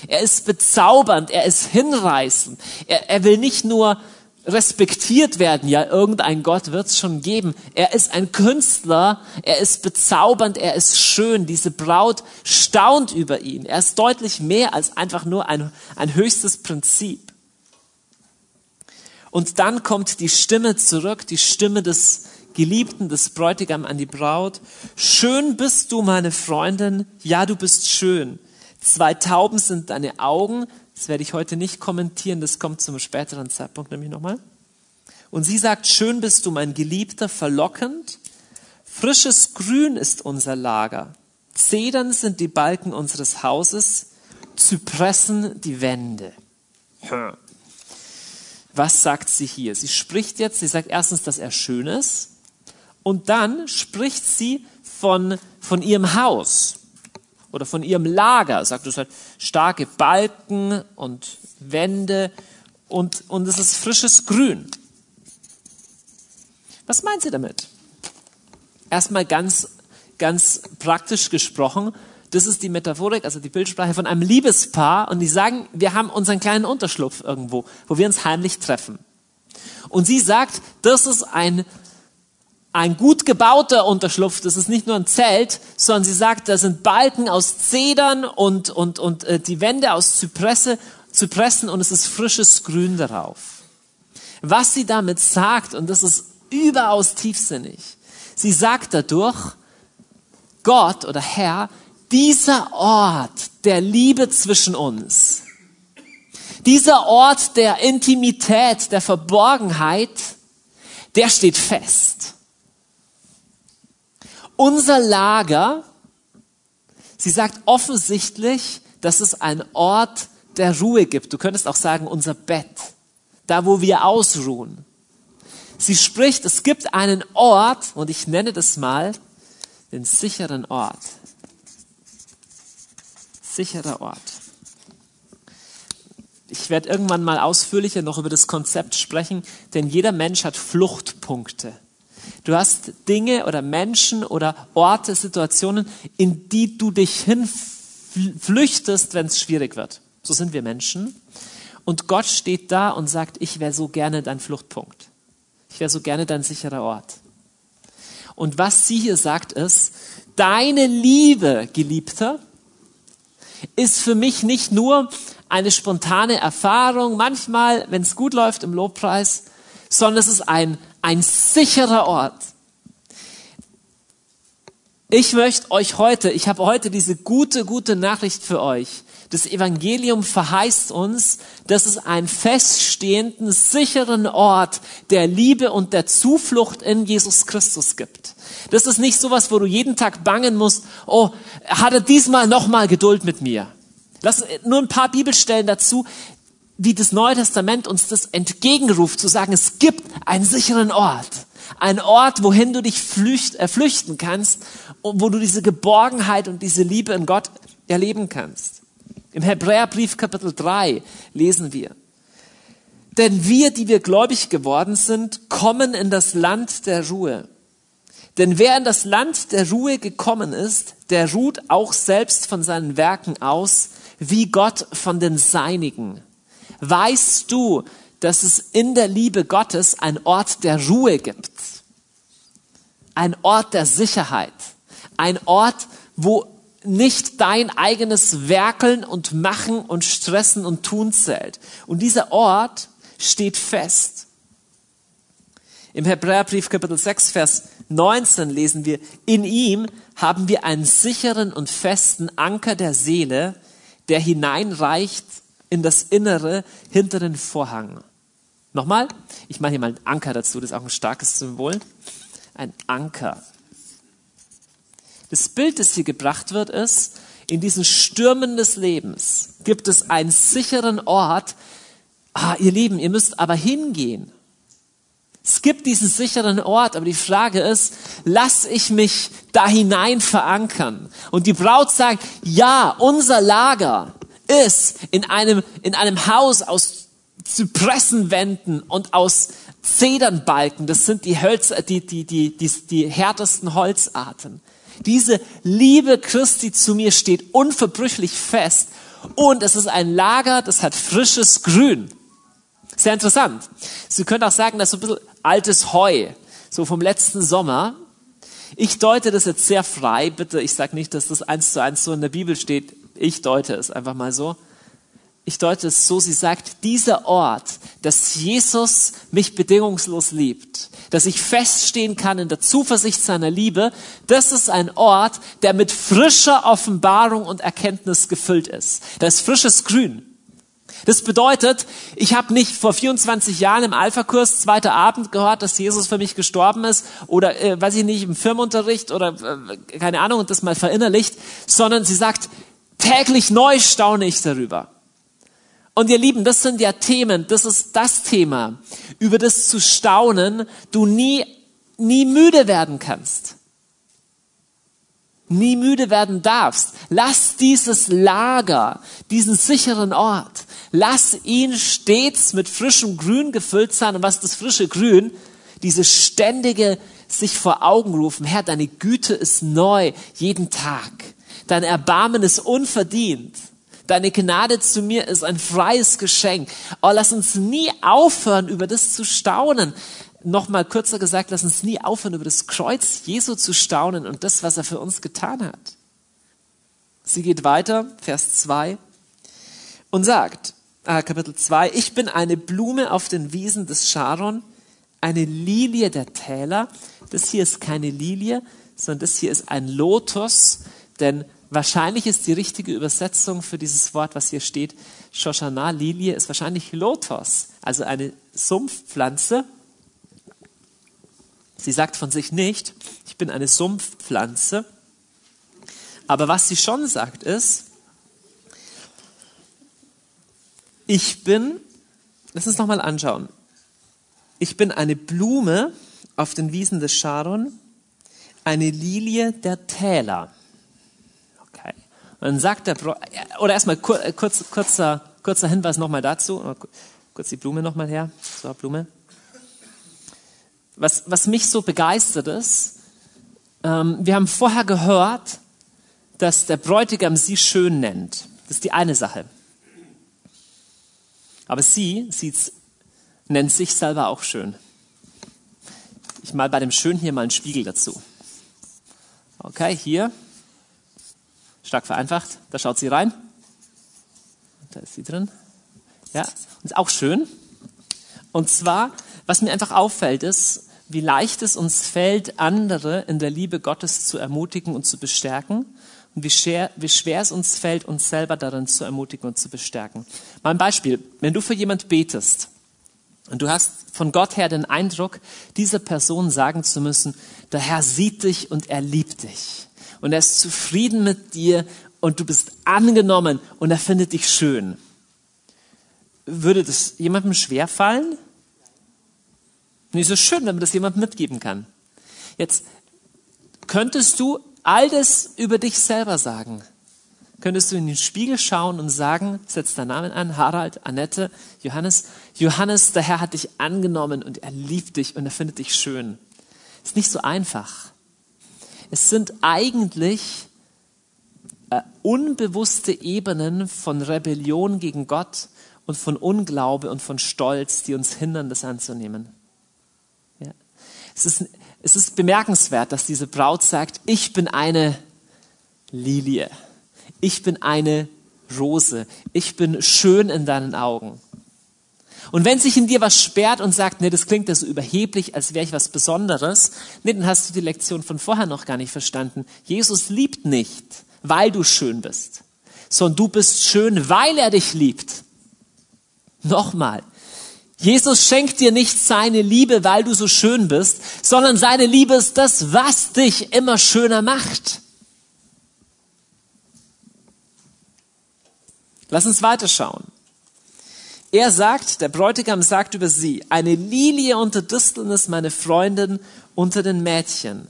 Er ist bezaubernd, er ist hinreißend. Er, er will nicht nur respektiert werden, ja, irgendein Gott wird es schon geben. Er ist ein Künstler, er ist bezaubernd, er ist schön. Diese Braut staunt über ihn. Er ist deutlich mehr als einfach nur ein, ein höchstes Prinzip. Und dann kommt die Stimme zurück, die Stimme des Geliebten, des Bräutigam an die Braut. Schön bist du, meine Freundin, ja, du bist schön. Zwei Tauben sind deine Augen. Das werde ich heute nicht kommentieren, das kommt zum späteren Zeitpunkt nämlich nochmal. Und sie sagt, schön bist du, mein Geliebter, verlockend. Frisches Grün ist unser Lager. Zedern sind die Balken unseres Hauses. Zypressen die Wände. Was sagt sie hier? Sie spricht jetzt, sie sagt erstens, dass er schön ist. Und dann spricht sie von, von ihrem Haus oder von ihrem Lager. Sagt es halt starke Balken und Wände und, und es ist frisches Grün. Was meint sie damit? Erstmal ganz, ganz praktisch gesprochen, das ist die Metaphorik, also die Bildsprache von einem Liebespaar und die sagen, wir haben unseren kleinen Unterschlupf irgendwo, wo wir uns heimlich treffen. Und sie sagt, das ist ein ein gut gebauter Unterschlupf, das ist nicht nur ein Zelt, sondern sie sagt, da sind Balken aus Zedern und, und, und äh, die Wände aus Zypresse, Zypressen und es ist frisches Grün darauf. Was sie damit sagt, und das ist überaus tiefsinnig, sie sagt dadurch, Gott oder Herr, dieser Ort der Liebe zwischen uns, dieser Ort der Intimität, der Verborgenheit, der steht fest unser Lager, sie sagt offensichtlich, dass es ein Ort der Ruhe gibt. Du könntest auch sagen, unser Bett, da wo wir ausruhen. Sie spricht, es gibt einen Ort, und ich nenne das mal den sicheren Ort. Sicherer Ort. Ich werde irgendwann mal ausführlicher noch über das Konzept sprechen, denn jeder Mensch hat Fluchtpunkte. Du hast Dinge oder Menschen oder Orte, Situationen, in die du dich hinflüchtest, wenn es schwierig wird. So sind wir Menschen. Und Gott steht da und sagt, ich wäre so gerne dein Fluchtpunkt. Ich wäre so gerne dein sicherer Ort. Und was sie hier sagt ist, deine Liebe, Geliebter, ist für mich nicht nur eine spontane Erfahrung, manchmal, wenn es gut läuft im Lobpreis, sondern es ist ein, ein sicherer Ort. Ich möchte euch heute, ich habe heute diese gute, gute Nachricht für euch. Das Evangelium verheißt uns, dass es einen feststehenden, sicheren Ort der Liebe und der Zuflucht in Jesus Christus gibt. Das ist nicht sowas, wo du jeden Tag bangen musst, oh, hat er diesmal nochmal Geduld mit mir. Lass nur ein paar Bibelstellen dazu, wie das Neue Testament uns das entgegenruft, zu sagen, es gibt einen sicheren Ort. Ein Ort, wohin du dich flücht, äh, flüchten kannst und wo du diese Geborgenheit und diese Liebe in Gott erleben kannst. Im Hebräerbrief Kapitel 3 lesen wir, denn wir, die wir gläubig geworden sind, kommen in das Land der Ruhe. Denn wer in das Land der Ruhe gekommen ist, der ruht auch selbst von seinen Werken aus, wie Gott von den Seinigen. Weißt du, dass es in der Liebe Gottes ein Ort der Ruhe gibt? Ein Ort der Sicherheit. Ein Ort, wo nicht dein eigenes Werkeln und Machen und Stressen und Tun zählt. Und dieser Ort steht fest. Im Hebräerbrief Kapitel 6, Vers 19 lesen wir, in ihm haben wir einen sicheren und festen Anker der Seele, der hineinreicht in das Innere hinter den Vorhang. Nochmal, ich mache hier mal einen Anker dazu, das ist auch ein starkes Symbol. Ein Anker. Das Bild, das hier gebracht wird, ist, in diesen Stürmen des Lebens gibt es einen sicheren Ort. Ah, ihr Lieben, ihr müsst aber hingehen. Es gibt diesen sicheren Ort, aber die Frage ist, lass ich mich da hinein verankern? Und die Braut sagt, ja, unser Lager ist in einem, in einem Haus aus Zypressenwänden und aus Zedernbalken. Das sind die Hölzer, die, die, die, die, die härtesten Holzarten. Diese Liebe Christi zu mir steht unverbrüchlich fest. Und es ist ein Lager, das hat frisches Grün. Sehr interessant. Sie können auch sagen, das ist ein bisschen altes Heu, so vom letzten Sommer. Ich deute das jetzt sehr frei, bitte. Ich sage nicht, dass das eins zu eins so in der Bibel steht. Ich deute es einfach mal so ich deute es so, sie sagt, dieser Ort, dass Jesus mich bedingungslos liebt, dass ich feststehen kann in der Zuversicht seiner Liebe, das ist ein Ort, der mit frischer Offenbarung und Erkenntnis gefüllt ist. Da ist frisches Grün. Das bedeutet, ich habe nicht vor 24 Jahren im Alpha-Kurs zweiter Abend gehört, dass Jesus für mich gestorben ist oder äh, weiß ich nicht im Firmenunterricht oder äh, keine Ahnung und das mal verinnerlicht, sondern sie sagt, täglich neu staune ich darüber. Und ihr Lieben, das sind ja Themen, das ist das Thema, über das zu staunen du nie, nie müde werden kannst. Nie müde werden darfst. Lass dieses Lager, diesen sicheren Ort, lass ihn stets mit frischem Grün gefüllt sein. Und was das frische Grün? Diese ständige sich vor Augen rufen. Herr, deine Güte ist neu jeden Tag. Dein Erbarmen ist unverdient. Deine Gnade zu mir ist ein freies Geschenk. Oh, lass uns nie aufhören, über das zu staunen. Nochmal kürzer gesagt, lass uns nie aufhören, über das Kreuz Jesu zu staunen und das, was er für uns getan hat. Sie geht weiter, Vers 2, und sagt, äh, Kapitel 2, ich bin eine Blume auf den Wiesen des Sharon, eine Lilie der Täler. Das hier ist keine Lilie, sondern das hier ist ein Lotus, denn Wahrscheinlich ist die richtige Übersetzung für dieses Wort, was hier steht, Shoshana, Lilie, ist wahrscheinlich Lotos, also eine Sumpfpflanze. Sie sagt von sich nicht, ich bin eine Sumpfpflanze. Aber was sie schon sagt ist, ich bin, lass uns nochmal anschauen. ich bin eine Blume auf den Wiesen des Sharon, eine Lilie der Täler. Dann sagt der, oder erstmal äh, kurz, kurzer, kurzer Hinweis nochmal dazu. Kurz die Blume nochmal her. So, Blume. Was, was mich so begeistert ist, ähm, wir haben vorher gehört, dass der Bräutigam sie schön nennt. Das ist die eine Sache. Aber sie sieht's, nennt sich selber auch schön. Ich mal bei dem Schön hier mal einen Spiegel dazu. Okay, hier. Stark vereinfacht. Da schaut sie rein. Da ist sie drin. Ja, ist auch schön. Und zwar, was mir einfach auffällt, ist, wie leicht es uns fällt, andere in der Liebe Gottes zu ermutigen und zu bestärken und wie schwer, wie schwer es uns fällt, uns selber darin zu ermutigen und zu bestärken. Mal ein Beispiel. Wenn du für jemand betest und du hast von Gott her den Eindruck, dieser Person sagen zu müssen, der Herr sieht dich und er liebt dich und er ist zufrieden mit dir und du bist angenommen und er findet dich schön. Würde das jemandem schwer fallen? Nicht so schön, wenn man das jemandem mitgeben kann. Jetzt könntest du all das über dich selber sagen. Könntest du in den Spiegel schauen und sagen, setz deinen Namen an, Harald, Annette, Johannes. Johannes, der Herr hat dich angenommen und er liebt dich und er findet dich schön. Ist nicht so einfach. Es sind eigentlich äh, unbewusste Ebenen von Rebellion gegen Gott und von Unglaube und von Stolz, die uns hindern, das anzunehmen. Ja. Es ist es ist bemerkenswert, dass diese Braut sagt, ich bin eine Lilie. Ich bin eine Rose. Ich bin schön in deinen Augen. Und wenn sich in dir was sperrt und sagt, nee, das klingt ja so überheblich, als wäre ich was Besonderes, nee, dann hast du die Lektion von vorher noch gar nicht verstanden. Jesus liebt nicht, weil du schön bist, sondern du bist schön, weil er dich liebt. Nochmal, Jesus schenkt dir nicht seine Liebe, weil du so schön bist, sondern seine Liebe ist das, was dich immer schöner macht. Lass uns weiterschauen. Er sagt, der Bräutigam sagt über sie, eine Lilie unter Disteln ist meine Freundin unter den Mädchen.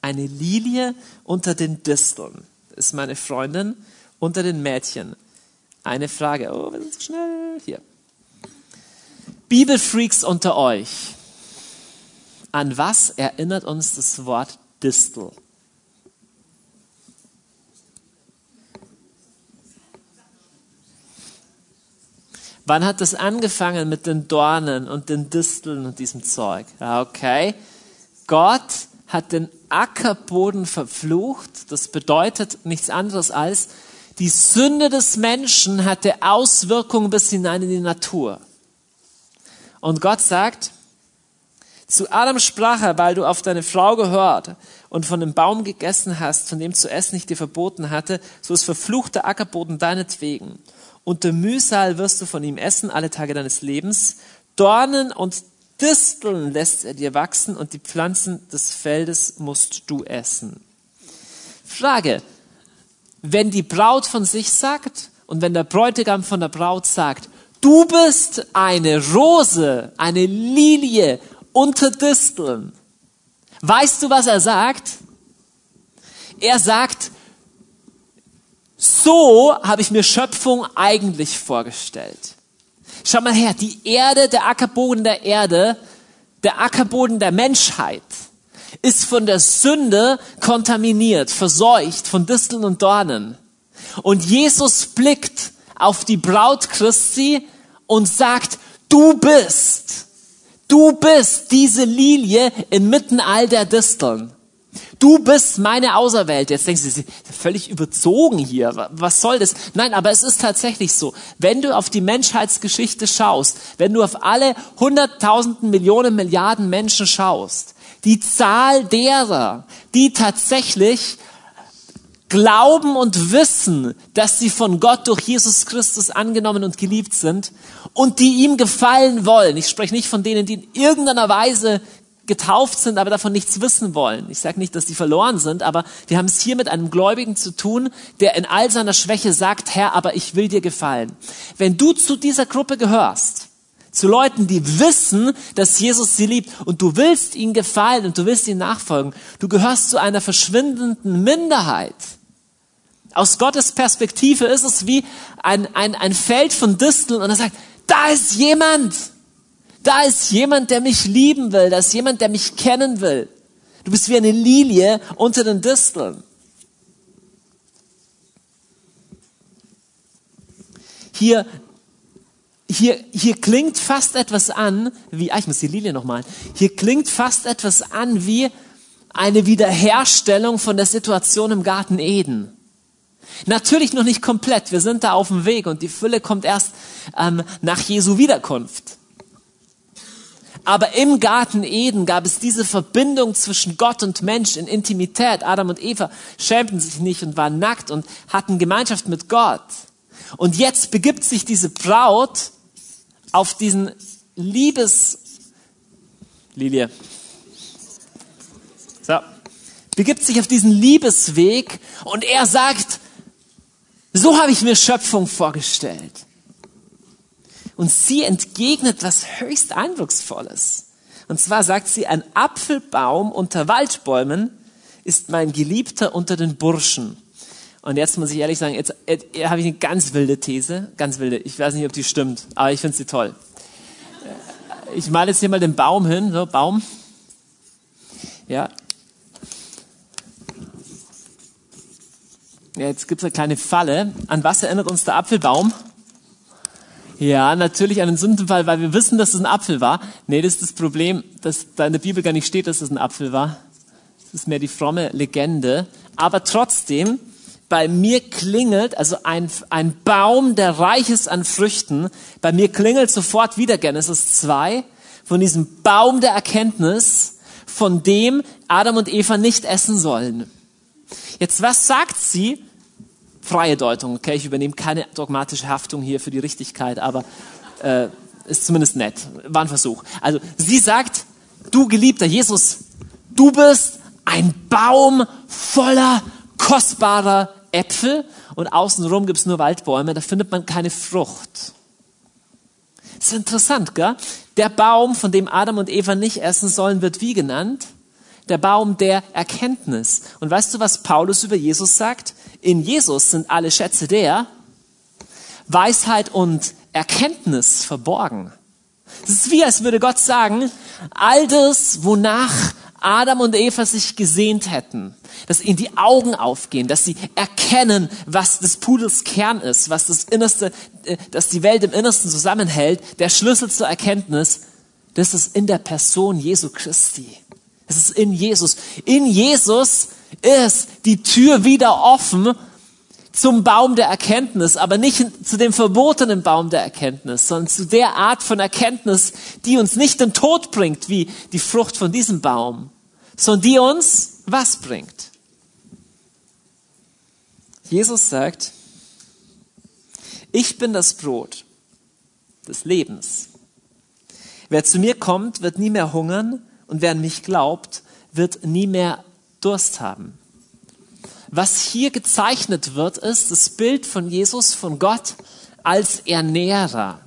Eine Lilie unter den Disteln ist meine Freundin unter den Mädchen. Eine Frage. Oh, wir sind so schnell. Hier. Bibelfreaks unter euch, an was erinnert uns das Wort Distel? Wann hat das angefangen mit den Dornen und den Disteln und diesem Zeug? Okay. Gott hat den Ackerboden verflucht. Das bedeutet nichts anderes als, die Sünde des Menschen hatte Auswirkungen bis hinein in die Natur. Und Gott sagt, zu Adam sprach er, weil du auf deine Frau gehört und von dem Baum gegessen hast, von dem zu essen ich dir verboten hatte, so ist verflucht der Ackerboden deinetwegen. Unter Mühsal wirst du von ihm essen alle Tage deines Lebens. Dornen und Disteln lässt er dir wachsen und die Pflanzen des Feldes musst du essen. Frage. Wenn die Braut von sich sagt und wenn der Bräutigam von der Braut sagt, Du bist eine Rose, eine Lilie unter Disteln. Weißt du, was er sagt? Er sagt, so habe ich mir Schöpfung eigentlich vorgestellt. Schau mal her, die Erde, der Ackerboden der Erde, der Ackerboden der Menschheit ist von der Sünde kontaminiert, verseucht von Disteln und Dornen. Und Jesus blickt auf die Braut Christi und sagt, du bist, du bist diese Lilie inmitten all der Disteln. Du bist meine Auserwählte. Jetzt denkst du, völlig überzogen hier. Was soll das? Nein, aber es ist tatsächlich so. Wenn du auf die Menschheitsgeschichte schaust, wenn du auf alle hunderttausenden Millionen Milliarden Menschen schaust, die Zahl derer, die tatsächlich glauben und wissen, dass sie von Gott durch Jesus Christus angenommen und geliebt sind und die ihm gefallen wollen. Ich spreche nicht von denen, die in irgendeiner Weise getauft sind, aber davon nichts wissen wollen. Ich sage nicht, dass die verloren sind, aber wir haben es hier mit einem Gläubigen zu tun, der in all seiner Schwäche sagt, Herr, aber ich will dir gefallen. Wenn du zu dieser Gruppe gehörst, Zu Leuten, die wissen, dass Jesus sie liebt und du willst ihnen gefallen und du willst ihnen nachfolgen. Du gehörst zu einer verschwindenden Minderheit. Aus Gottes Perspektive ist es wie ein, ein, ein Feld von Disteln und er sagt, da ist jemand, da ist jemand, der mich lieben will, da ist jemand, der mich kennen will. Du bist wie eine Lilie unter den Disteln. Hier, hier, hier klingt fast etwas an, wie, ah, ich muss die Lilie nochmal, hier klingt fast etwas an wie eine Wiederherstellung von der Situation im Garten Eden. Natürlich noch nicht komplett, wir sind da auf dem Weg und die Fülle kommt erst ähm, nach Jesu Wiederkunft. Aber im Garten Eden gab es diese Verbindung zwischen Gott und Mensch in Intimität. Adam und Eva schämten sich nicht und waren nackt und hatten Gemeinschaft mit Gott. Und jetzt begibt sich diese Braut auf diesen Liebes, Lilie, so, begibt sich auf diesen Liebesweg und er sagt, so habe ich mir Schöpfung vorgestellt. Und sie entgegnet was höchst Eindrucksvolles. Und zwar sagt sie, ein Apfelbaum unter Waldbäumen ist mein Geliebter unter den Burschen. Und jetzt muss ich ehrlich sagen, jetzt, jetzt, jetzt habe ich eine ganz wilde These, ganz wilde. Ich weiß nicht, ob die stimmt, aber ich finde sie toll. Ich male jetzt hier mal den Baum hin, so Baum. Ja. Jetzt gibt es eine kleine Falle. An was erinnert uns der Apfelbaum? Ja, natürlich den Sündenfall, weil wir wissen, dass es ein Apfel war. Nee, das ist das Problem, dass da in der Bibel gar nicht steht, dass es ein Apfel war. Das ist mehr die fromme Legende. Aber trotzdem, bei mir klingelt, also ein, ein Baum, der reich ist an Früchten, bei mir klingelt sofort wieder Genesis 2 von diesem Baum der Erkenntnis, von dem Adam und Eva nicht essen sollen. Jetzt, was sagt sie? Freie Deutung. Okay, ich übernehme keine dogmatische Haftung hier für die Richtigkeit, aber äh, ist zumindest nett. War ein Versuch. Also sie sagt, du geliebter Jesus, du bist ein Baum voller kostbarer Äpfel und außenrum gibt's nur Waldbäume, da findet man keine Frucht. Das ist interessant, gell? Der Baum, von dem Adam und Eva nicht essen sollen, wird wie genannt? Der Baum der Erkenntnis. Und weißt du, was Paulus über Jesus sagt? In Jesus sind alle Schätze der Weisheit und Erkenntnis verborgen. Es ist wie, als würde Gott sagen, all das, wonach Adam und Eva sich gesehnt hätten, dass ihnen die Augen aufgehen, dass sie erkennen, was des Pudels Kern ist, was das Innerste, äh, dass die Welt im Innersten zusammenhält, der Schlüssel zur Erkenntnis, das ist in der Person Jesu Christi. Es ist in Jesus. In Jesus ist die Tür wieder offen zum Baum der Erkenntnis, aber nicht zu dem verbotenen Baum der Erkenntnis, sondern zu der Art von Erkenntnis, die uns nicht den Tod bringt, wie die Frucht von diesem Baum, sondern die uns was bringt. Jesus sagt, ich bin das Brot des Lebens. Wer zu mir kommt, wird nie mehr hungern und wer an mich glaubt, wird nie mehr Durst haben. Was hier gezeichnet wird, ist das Bild von Jesus, von Gott als Ernährer.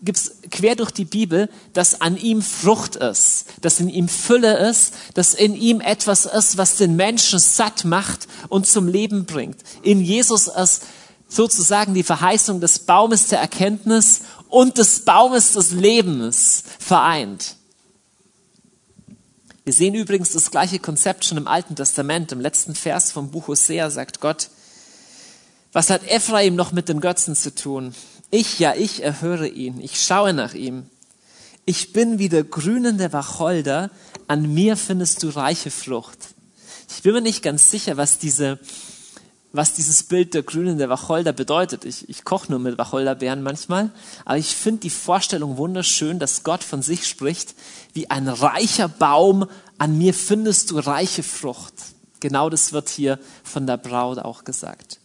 Gibt's quer durch die Bibel, dass an ihm Frucht ist, dass in ihm Fülle ist, dass in ihm etwas ist, was den Menschen satt macht und zum Leben bringt. In Jesus ist sozusagen die Verheißung des Baumes der Erkenntnis und des Baumes des Lebens vereint. Wir sehen übrigens das gleiche Konzept schon im Alten Testament. Im letzten Vers vom Buch Hosea sagt Gott, was hat Ephraim noch mit den Götzen zu tun? Ich, ja, ich erhöre ihn. Ich schaue nach ihm. Ich bin wie der grünende Wacholder. An mir findest du reiche Frucht. Ich bin mir nicht ganz sicher, was diese was dieses Bild der grünende Wacholder bedeutet. Ich, ich koche nur mit Wacholderbeeren manchmal, aber ich finde die Vorstellung wunderschön, dass Gott von sich spricht, wie ein reicher Baum, an mir findest du reiche Frucht. Genau das wird hier von der Braut auch gesagt.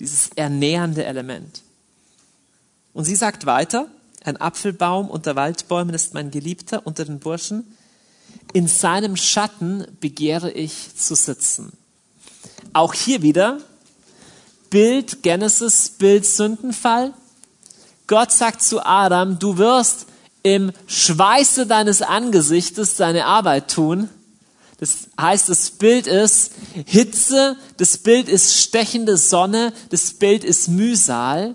Dieses ernährende Element. Und sie sagt weiter, ein Apfelbaum unter Waldbäumen ist mein Geliebter unter den Burschen. In seinem Schatten begehre ich zu sitzen. Auch hier wieder Bild Genesis, Bild Sündenfall. Gott sagt zu Adam, du wirst im Schweiße deines Angesichtes deine Arbeit tun. Das heißt, das Bild ist Hitze, das Bild ist stechende Sonne, das Bild ist Mühsal.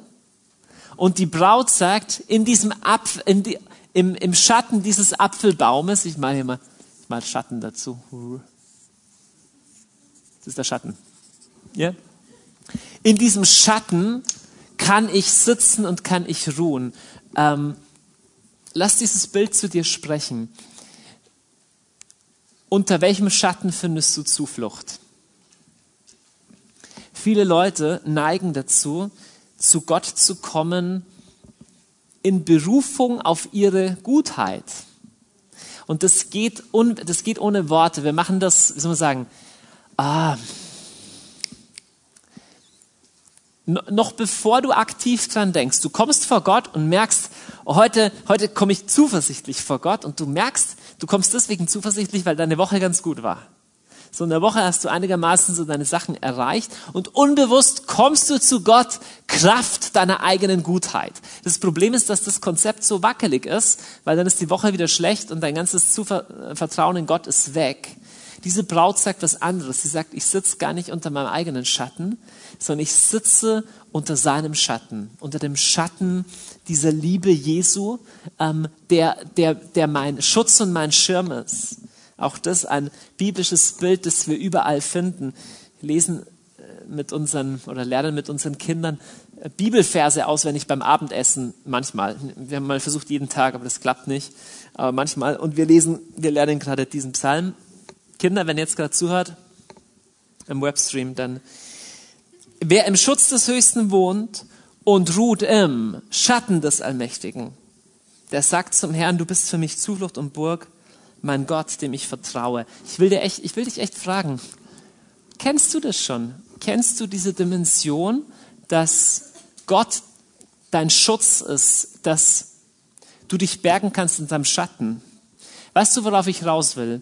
Und die Braut sagt, in diesem Apfel, in die, im, im Schatten dieses Apfelbaumes, ich mache hier mal, ich mal Schatten dazu. Das ist der Schatten. Ja? In diesem Schatten kann ich sitzen und kann ich ruhen. Ähm, lass dieses Bild zu dir sprechen. Unter welchem Schatten findest du Zuflucht? Viele Leute neigen dazu, zu Gott zu kommen in Berufung auf ihre Gutheit. Und das geht, un, das geht ohne Worte. Wir machen das, wie soll man sagen, ah, noch bevor du aktiv dran denkst. Du kommst vor Gott und merkst, oh, heute, heute komme ich zuversichtlich vor Gott und du merkst, du kommst deswegen zuversichtlich, weil deine Woche ganz gut war. So in der Woche hast du einigermaßen so deine Sachen erreicht und unbewusst kommst du zu Gott Kraft deiner eigenen Gutheit. Das Problem ist, dass das Konzept so wackelig ist, weil dann ist die Woche wieder schlecht und dein ganzes Vertrauen in Gott ist weg. Diese Braut sagt was anderes. Sie sagt, ich sitze gar nicht unter meinem eigenen Schatten, sondern ich sitze unter seinem Schatten, unter dem Schatten dieser Liebe Jesu, ähm, der, der, der mein Schutz und mein Schirm ist. Auch das ein biblisches Bild, das wir überall finden. Wir lesen äh, mit unseren oder lernen mit unseren Kindern äh, Bibelverse auswendig beim Abendessen manchmal. Wir haben mal versucht jeden Tag, aber das klappt nicht. Aber manchmal. Und wir lesen, wir lernen gerade diesen Psalm Kinder, wenn ihr jetzt gerade zuhört im Webstream, dann wer im Schutz des Höchsten wohnt und ruht im Schatten des Allmächtigen, der sagt zum Herrn, du bist für mich Zuflucht und Burg, mein Gott, dem ich vertraue. Ich will dir echt, ich will dich echt fragen, kennst du das schon? Kennst du diese Dimension, dass Gott dein Schutz ist, dass du dich bergen kannst in seinem Schatten? Weißt du, worauf ich raus will?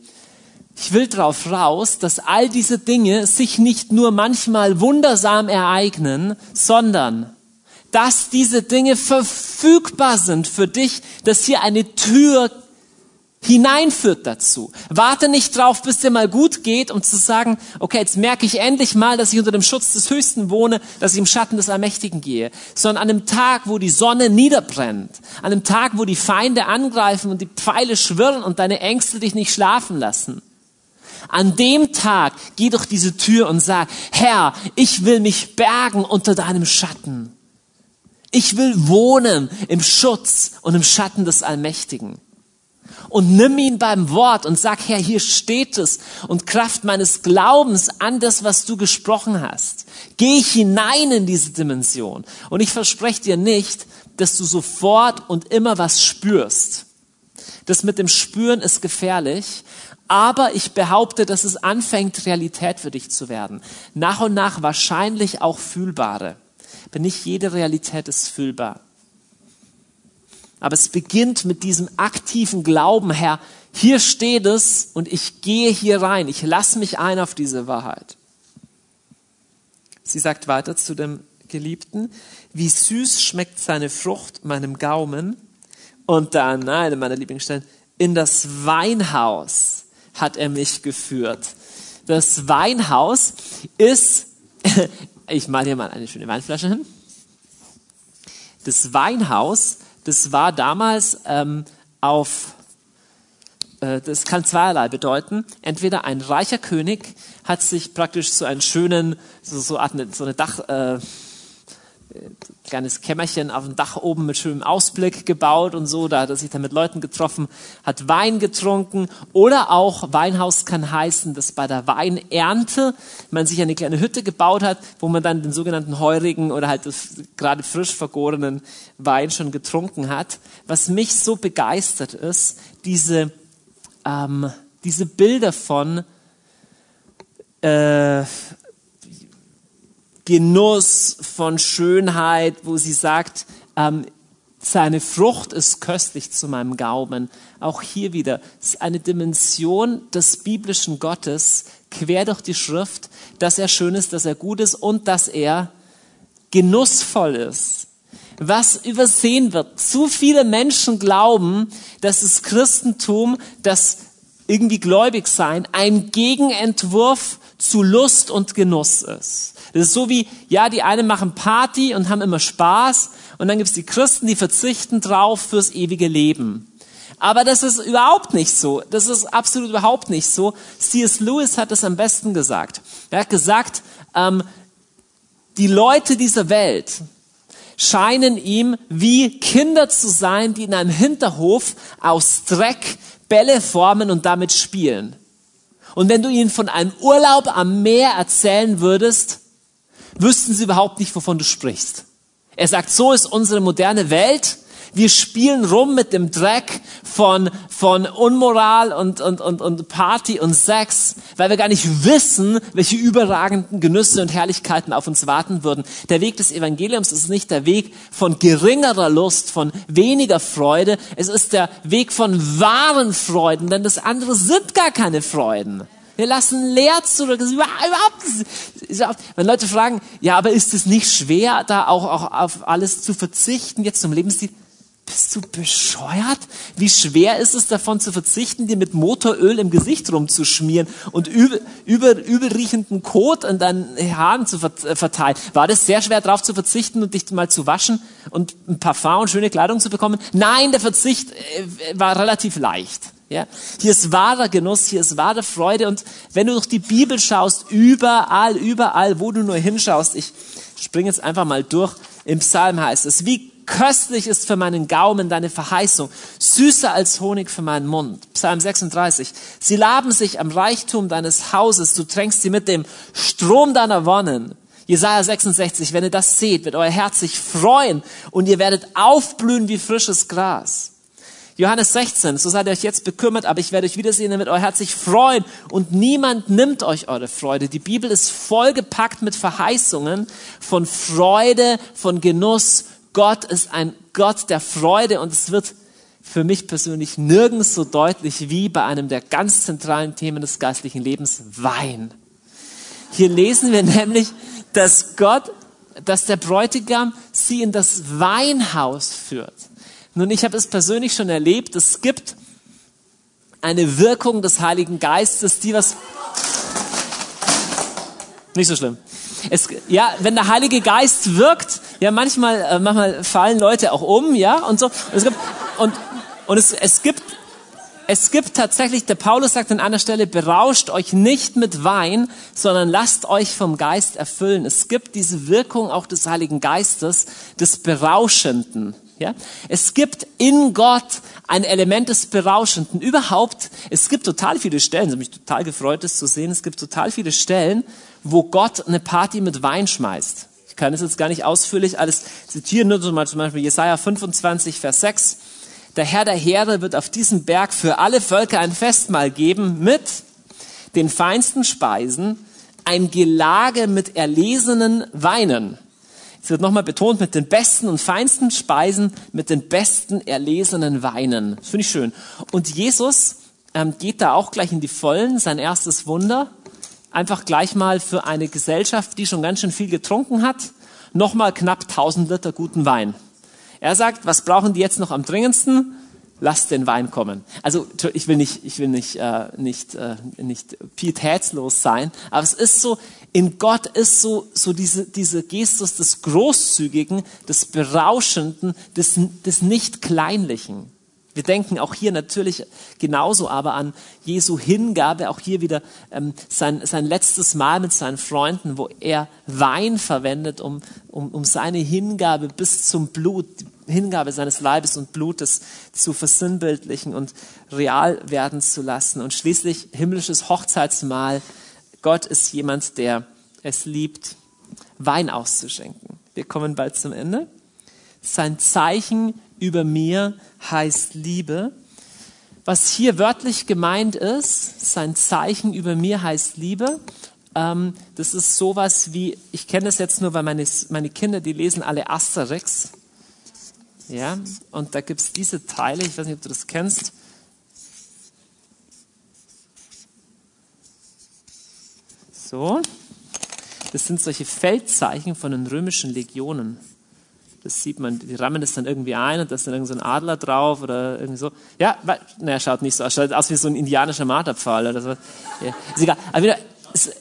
Ich will darauf raus, dass all diese Dinge sich nicht nur manchmal wundersam ereignen, sondern dass diese Dinge verfügbar sind für dich, dass hier eine Tür hineinführt dazu. Warte nicht drauf, bis dir mal gut geht, um zu sagen, okay, jetzt merke ich endlich mal, dass ich unter dem Schutz des Höchsten wohne, dass ich im Schatten des Allmächtigen gehe, sondern an einem Tag, wo die Sonne niederbrennt, an einem Tag, wo die Feinde angreifen und die Pfeile schwirren und deine Ängste dich nicht schlafen lassen an dem Tag geh durch diese Tür und sag, Herr, ich will mich bergen unter deinem Schatten. Ich will wohnen im Schutz und im Schatten des Allmächtigen. Und nimm ihn beim Wort und sag, Herr, hier steht es und Kraft meines Glaubens an das, was du gesprochen hast. Geh ich hinein in diese Dimension. Und ich verspreche dir nicht, dass du sofort und immer was spürst. Das mit dem Spüren ist gefährlich, aber ich behaupte, dass es anfängt, Realität für dich zu werden. Nach und nach wahrscheinlich auch fühlbare. Denn nicht jede Realität ist fühlbar. Aber es beginnt mit diesem aktiven Glauben, Herr, hier steht es und ich gehe hier rein. Ich lasse mich ein auf diese Wahrheit. Sie sagt weiter zu dem Geliebten, wie süß schmeckt seine Frucht meinem Gaumen. Und dann, eine meiner Lieblingsstellen, in das Weinhaus hat er mich geführt. Das Weinhaus ist, [laughs] ich mal hier mal eine schöne Weinflasche hin. Das Weinhaus, das war damals ähm, auf, äh, das kann zweierlei bedeuten. Entweder ein reicher König hat sich praktisch so einen schönen, so, so, eine, so eine Dach, äh, kleines Kämmerchen auf dem Dach oben mit schönem Ausblick gebaut und so. Da hat er sich dann mit Leuten getroffen, hat Wein getrunken. Oder auch Weinhaus kann heißen, dass bei der Weinernte man sich eine kleine Hütte gebaut hat, wo man dann den sogenannten heurigen oder halt das gerade frisch vergorenen Wein schon getrunken hat. Was mich so begeistert ist, diese, ähm, diese Bilder von äh, Genuss, von Schönheit, wo sie sagt, ähm, seine Frucht ist köstlich zu meinem Gaumen. Auch hier wieder ist eine Dimension des biblischen Gottes quer durch die Schrift, dass er schön ist, dass er gut ist und dass er genussvoll ist. was übersehen wird. Zu viele Menschen glauben, dass das Christentum, das irgendwie gläubig sein, ein Gegenentwurf zu Lust und Genuss ist. Das ist so wie, ja, die einen machen Party und haben immer Spaß und dann gibt's die Christen, die verzichten drauf fürs ewige Leben. Aber das ist überhaupt nicht so. Das ist absolut überhaupt nicht so. C.S. Lewis hat es am besten gesagt. Er hat gesagt, ähm, die Leute dieser Welt scheinen ihm wie Kinder zu sein, die in einem Hinterhof aus Dreck Bälle formen und damit spielen. Und wenn du ihnen von einem Urlaub am Meer erzählen würdest, wüssten sie überhaupt nicht, wovon du sprichst. Er sagt, so ist unsere moderne Welt. Wir spielen rum mit dem Dreck von, von Unmoral und, und, und, und Party und Sex, weil wir gar nicht wissen, welche überragenden Genüsse und Herrlichkeiten auf uns warten würden. Der Weg des Evangeliums ist nicht der Weg von geringerer Lust, von weniger Freude. Es ist der Weg von wahren Freuden, denn das andere sind gar keine Freuden. Wir lassen leer zurück. Das ist überhaupt, wenn Leute fragen, ja, aber ist es nicht schwer, da auch, auch auf alles zu verzichten, jetzt zum Lebensstil? Bist du bescheuert? Wie schwer ist es davon zu verzichten, dir mit Motoröl im Gesicht rumzuschmieren und übel, übel, übelriechenden Kot in deinen Haaren zu äh, verteilen? War das sehr schwer darauf zu verzichten und dich mal zu waschen und ein Parfum und schöne Kleidung zu bekommen? Nein, der Verzicht äh, war relativ leicht. Ja, hier ist wahrer Genuss, hier ist wahre Freude und wenn du durch die Bibel schaust, überall, überall, wo du nur hinschaust, ich springe jetzt einfach mal durch, im Psalm heißt es, wie köstlich ist für meinen Gaumen deine Verheißung, süßer als Honig für meinen Mund. Psalm 36. Sie laben sich am Reichtum deines Hauses, du tränkst sie mit dem Strom deiner Wonnen. Jesaja 66, wenn ihr das seht, wird euer Herz sich freuen und ihr werdet aufblühen wie frisches Gras. Johannes 16, so seid ihr euch jetzt bekümmert, aber ich werde euch wiedersehen, damit euer Herz sich freuen und niemand nimmt euch eure Freude. Die Bibel ist vollgepackt mit Verheißungen von Freude, von Genuss, Gott ist ein Gott der Freude und es wird für mich persönlich nirgends so deutlich wie bei einem der ganz zentralen Themen des geistlichen Lebens, Wein. Hier lesen wir nämlich, dass Gott, dass der Bräutigam sie in das Weinhaus führt. Nun, ich habe es persönlich schon erlebt, es gibt eine Wirkung des Heiligen Geistes, die was... Nicht so schlimm. Es, ja, wenn der Heilige Geist wirkt, ja, manchmal, äh, manchmal fallen Leute auch um, ja, und so. Und es gibt, und, und es, es gibt, es gibt tatsächlich, der Paulus sagt an einer Stelle, berauscht euch nicht mit Wein, sondern lasst euch vom Geist erfüllen. Es gibt diese Wirkung auch des Heiligen Geistes, des Berauschenden. Ja? Es gibt in Gott ein Element des Berauschenden. Überhaupt, es gibt total viele Stellen, es hat mich total gefreut, das zu sehen, es gibt total viele Stellen, wo Gott eine Party mit Wein schmeißt. Ich kann es jetzt gar nicht ausführlich alles zitieren, nur zum Beispiel Jesaja 25, Vers 6. Der Herr der Heere wird auf diesem Berg für alle Völker ein Festmahl geben mit den feinsten Speisen, ein Gelage mit erlesenen Weinen. Es wird nochmal betont mit den besten und feinsten Speisen, mit den besten erlesenen Weinen. Das finde ich schön. Und Jesus ähm, geht da auch gleich in die Vollen, sein erstes Wunder einfach gleich mal für eine Gesellschaft, die schon ganz schön viel getrunken hat, nochmal knapp 1000 Liter guten Wein. Er sagt, was brauchen die jetzt noch am dringendsten? Lasst den Wein kommen. Also ich will nicht, ich will nicht, äh, nicht, äh, nicht pietätslos sein, aber es ist so, in Gott ist so, so diese, diese Gestus des Großzügigen, des Berauschenden, des, des Nicht-Kleinlichen. Wir denken auch hier natürlich genauso aber an Jesu Hingabe, auch hier wieder ähm, sein, sein letztes Mal mit seinen Freunden, wo er Wein verwendet, um, um, um seine Hingabe bis zum Blut, Hingabe seines Leibes und Blutes zu versinnbildlichen und real werden zu lassen. Und schließlich himmlisches Hochzeitsmahl. Gott ist jemand, der es liebt, Wein auszuschenken. Wir kommen bald zum Ende. Sein Zeichen über mir heißt Liebe. Was hier wörtlich gemeint ist, sein Zeichen über mir heißt Liebe. Ähm, das ist sowas wie, ich kenne das jetzt nur, weil meine, meine Kinder, die lesen alle Asterix. Ja, und da gibt es diese Teile, ich weiß nicht, ob du das kennst. So, das sind solche Feldzeichen von den römischen Legionen. Das sieht man, die rammen das dann irgendwie ein und da ist dann irgend so ein Adler drauf oder irgendwie so. Ja, naja, schaut nicht so aus. Schaut aus wie so ein indianischer Marterpfahl oder so. Ja, ist egal. Aber wieder, ist,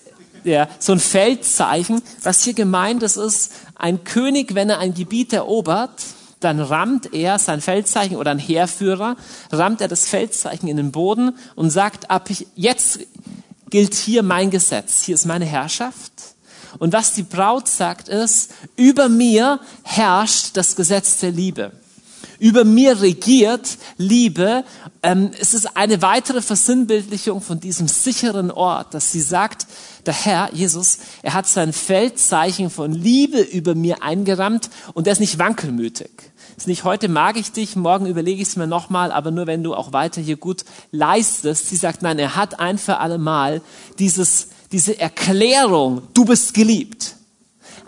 ja, so ein Feldzeichen. Was hier gemeint ist, ist, ein König, wenn er ein Gebiet erobert, dann rammt er sein Feldzeichen oder ein Heerführer, rammt er das Feldzeichen in den Boden und sagt, ab jetzt gilt hier mein Gesetz, hier ist meine Herrschaft und was die Braut sagt ist, über mir herrscht das Gesetz der Liebe. Über mir regiert Liebe. Ähm, es ist eine weitere Versinnbildlichung von diesem sicheren Ort, dass sie sagt, der Herr, Jesus, er hat sein Feldzeichen von Liebe über mir eingerammt und er ist nicht wankelmütig. Ist nicht heute mag ich dich, morgen überlege ich es mir nochmal, aber nur wenn du auch weiter hier gut leistest. Sie sagt, nein, er hat ein für alle Mal dieses diese Erklärung, du bist geliebt,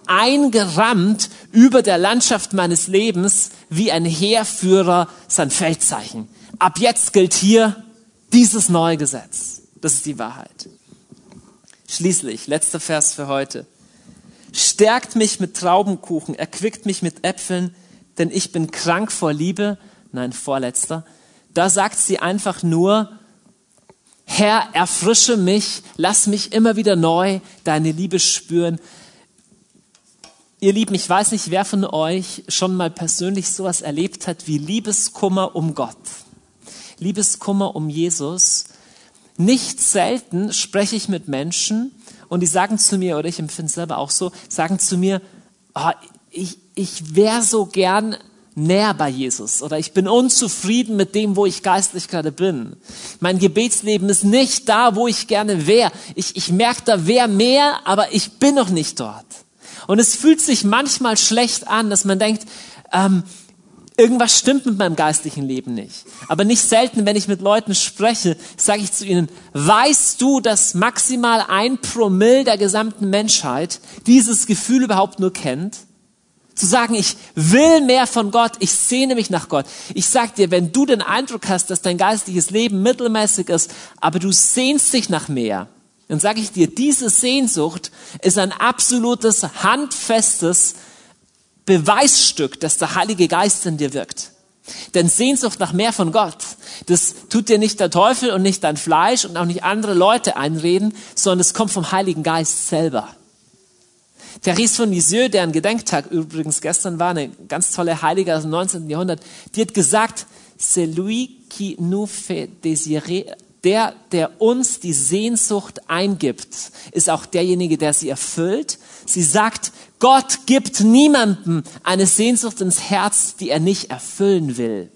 eingerammt über der Landschaft meines Lebens wie ein Heerführer sein Feldzeichen. Ab jetzt gilt hier dieses neue Gesetz. Das ist die Wahrheit. Schließlich, letzter Vers für heute. Stärkt mich mit Traubenkuchen, erquickt mich mit Äpfeln, denn ich bin krank vor Liebe. Nein, vorletzter. Da sagt sie einfach nur, Herr, erfrische mich, lass mich immer wieder neu deine Liebe spüren. Ihr Lieben, ich weiß nicht, wer von euch schon mal persönlich sowas erlebt hat wie Liebeskummer um Gott. Liebeskummer um Jesus. Nicht selten spreche ich mit Menschen und die sagen zu mir, oder ich empfinde es selber auch so, sagen zu mir, oh, ich, ich wäre so gern näher bei Jesus oder ich bin unzufrieden mit dem, wo ich geistlich gerade bin. Mein Gebetsleben ist nicht da, wo ich gerne wäre. Ich, ich merke, da wäre mehr, aber ich bin noch nicht dort. Und es fühlt sich manchmal schlecht an, dass man denkt, ähm, irgendwas stimmt mit meinem geistlichen Leben nicht. Aber nicht selten, wenn ich mit Leuten spreche, sage ich zu ihnen, weißt du, dass maximal ein Promille der gesamten Menschheit dieses Gefühl überhaupt nur kennt? Zu sagen, ich will mehr von Gott, ich sehne mich nach Gott. Ich sag dir, wenn du den Eindruck hast, dass dein geistliches Leben mittelmäßig ist, aber du sehnst dich nach mehr, dann sage ich dir, diese Sehnsucht ist ein absolutes, handfestes Beweisstück, dass der Heilige Geist in dir wirkt. Denn Sehnsucht nach mehr von Gott, das tut dir nicht der Teufel und nicht dein Fleisch und auch nicht andere Leute einreden, sondern es kommt vom Heiligen Geist selber. Therese von Lisieux, deren Gedenktag übrigens gestern war, eine ganz tolle Heilige aus dem 19. Jahrhundert, die hat gesagt, celui qui nous fait désirer, der, der uns die Sehnsucht eingibt, ist auch derjenige, der sie erfüllt. Sie sagt, Gott gibt niemandem eine Sehnsucht ins Herz, die er nicht erfüllen will.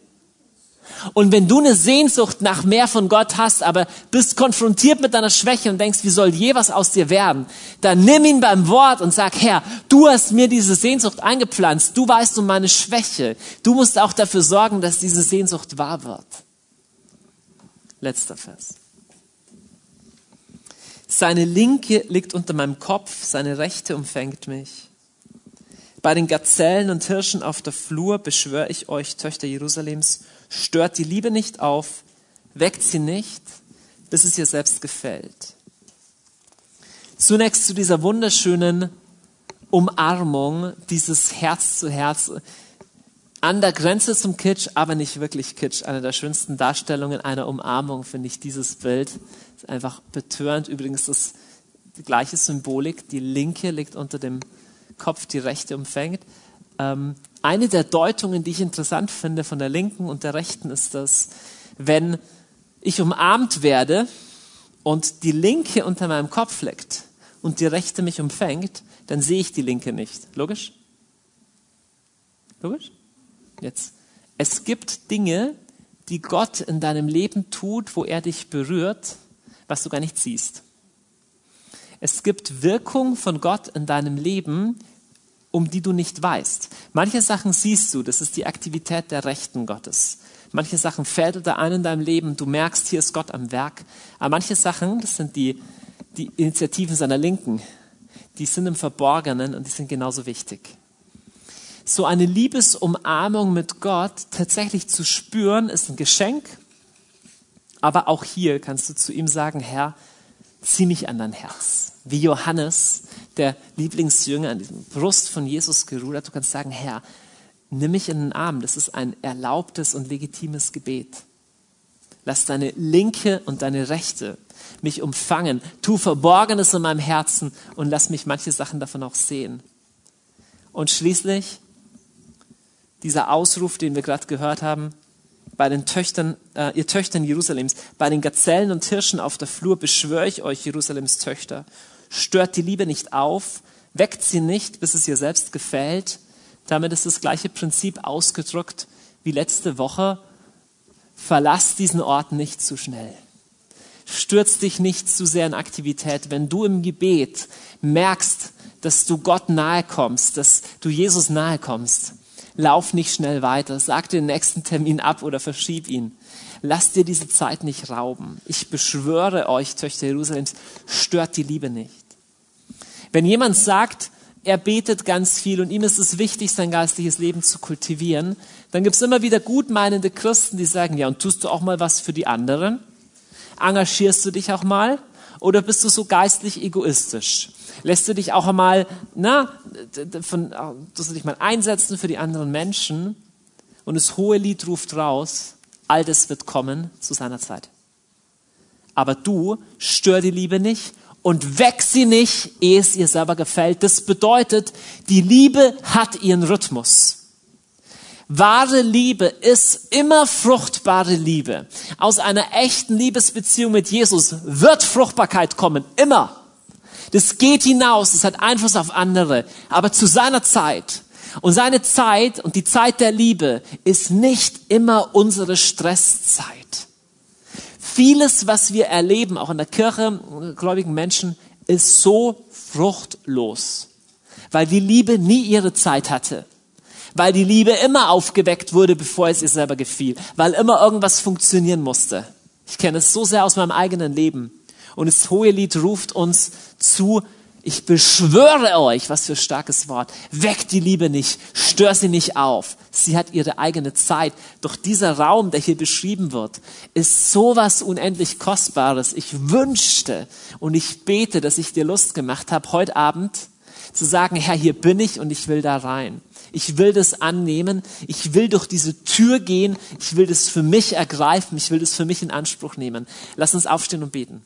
Und wenn du eine Sehnsucht nach mehr von Gott hast, aber bist konfrontiert mit deiner Schwäche und denkst, wie soll je was aus dir werden, dann nimm ihn beim Wort und sag, Herr, du hast mir diese Sehnsucht eingepflanzt, du weißt um meine Schwäche, du musst auch dafür sorgen, dass diese Sehnsucht wahr wird. Letzter Vers. Seine linke liegt unter meinem Kopf, seine rechte umfängt mich. Bei den Gazellen und Hirschen auf der Flur beschwöre ich euch, Töchter Jerusalems, stört die Liebe nicht auf, weckt sie nicht, bis es ihr selbst gefällt. Zunächst zu dieser wunderschönen Umarmung, dieses Herz zu Herz, an der Grenze zum Kitsch, aber nicht wirklich Kitsch. Eine der schönsten Darstellungen einer Umarmung finde ich dieses Bild. Ist einfach betörend. Übrigens ist die gleiche Symbolik. Die linke liegt unter dem Kopf, die rechte umfängt. Ähm, eine der Deutungen, die ich interessant finde von der linken und der rechten, ist, dass wenn ich umarmt werde und die linke unter meinem Kopf liegt und die rechte mich umfängt, dann sehe ich die linke nicht. Logisch? Logisch? Jetzt. Es gibt Dinge, die Gott in deinem Leben tut, wo er dich berührt, was du gar nicht siehst. Es gibt Wirkung von Gott in deinem Leben, um die du nicht weißt. Manche Sachen siehst du, das ist die Aktivität der Rechten Gottes. Manche Sachen fällt da ein in deinem Leben, du merkst, hier ist Gott am Werk. Aber manche Sachen, das sind die, die Initiativen seiner Linken, die sind im Verborgenen und die sind genauso wichtig. So eine Liebesumarmung mit Gott tatsächlich zu spüren, ist ein Geschenk. Aber auch hier kannst du zu ihm sagen, Herr, zieh mich an dein Herz. Wie Johannes, der Lieblingsjünger an diesem Brust von Jesus gerudert. Du kannst sagen, Herr, Nimm mich in den Arm. Das ist ein erlaubtes und legitimes Gebet. Lass deine linke und deine rechte mich umfangen. Tu Verborgenes in meinem Herzen und lass mich manche Sachen davon auch sehen. Und schließlich dieser Ausruf, den wir gerade gehört haben, bei den Töchtern, äh, ihr Töchtern Jerusalems, bei den Gazellen und Hirschen auf der Flur beschwöre ich euch, Jerusalems Töchter, stört die Liebe nicht auf, weckt sie nicht, bis es ihr selbst gefällt. Damit ist das gleiche Prinzip ausgedrückt wie letzte Woche. Verlass diesen Ort nicht zu schnell. Stürz dich nicht zu sehr in Aktivität. Wenn du im Gebet merkst, dass du Gott nahe kommst, dass du Jesus nahe kommst, lauf nicht schnell weiter, sag den nächsten Termin ab oder verschieb ihn. Lass dir diese Zeit nicht rauben. Ich beschwöre euch, Töchter Jerusalems, stört die Liebe nicht. Wenn jemand sagt, er betet ganz viel und ihm ist es wichtig, sein geistliches Leben zu kultivieren, dann gibt es immer wieder gutmeinende Christen, die sagen, ja, und tust du auch mal was für die anderen? Engagierst du dich auch mal? Oder bist du so geistlich egoistisch? Lässt du dich auch einmal, na, von, dass du dich mal einsetzen für die anderen Menschen? Und das hohe Lied ruft raus, all das wird kommen zu seiner Zeit. Aber du stör die Liebe nicht und weck sie nicht, ehe es ihr selber gefällt. Das bedeutet, die Liebe hat ihren Rhythmus. Wahre Liebe ist immer fruchtbare Liebe. Aus einer echten Liebesbeziehung mit Jesus wird Fruchtbarkeit kommen. Immer. Das geht hinaus, das hat Einfluss auf andere. Aber zu seiner Zeit. Und seine Zeit und die Zeit der Liebe ist nicht immer unsere Stresszeit. Vieles, was wir erleben, auch in der Kirche, gläubigen Menschen, ist so fruchtlos. Weil die Liebe nie ihre Zeit hatte weil die Liebe immer aufgeweckt wurde, bevor es ihr selber gefiel, weil immer irgendwas funktionieren musste. Ich kenne es so sehr aus meinem eigenen Leben. Und das hohe Lied ruft uns zu, ich beschwöre euch, was für starkes Wort, weckt die Liebe nicht, stör sie nicht auf. Sie hat ihre eigene Zeit. Doch dieser Raum, der hier beschrieben wird, ist sowas unendlich Kostbares. Ich wünschte und ich bete, dass ich dir Lust gemacht habe, heute Abend zu sagen, Herr, hier bin ich und ich will da rein. Ich will das annehmen. Ich will durch diese Tür gehen. Ich will das für mich ergreifen. Ich will das für mich in Anspruch nehmen. Lass uns aufstehen und beten.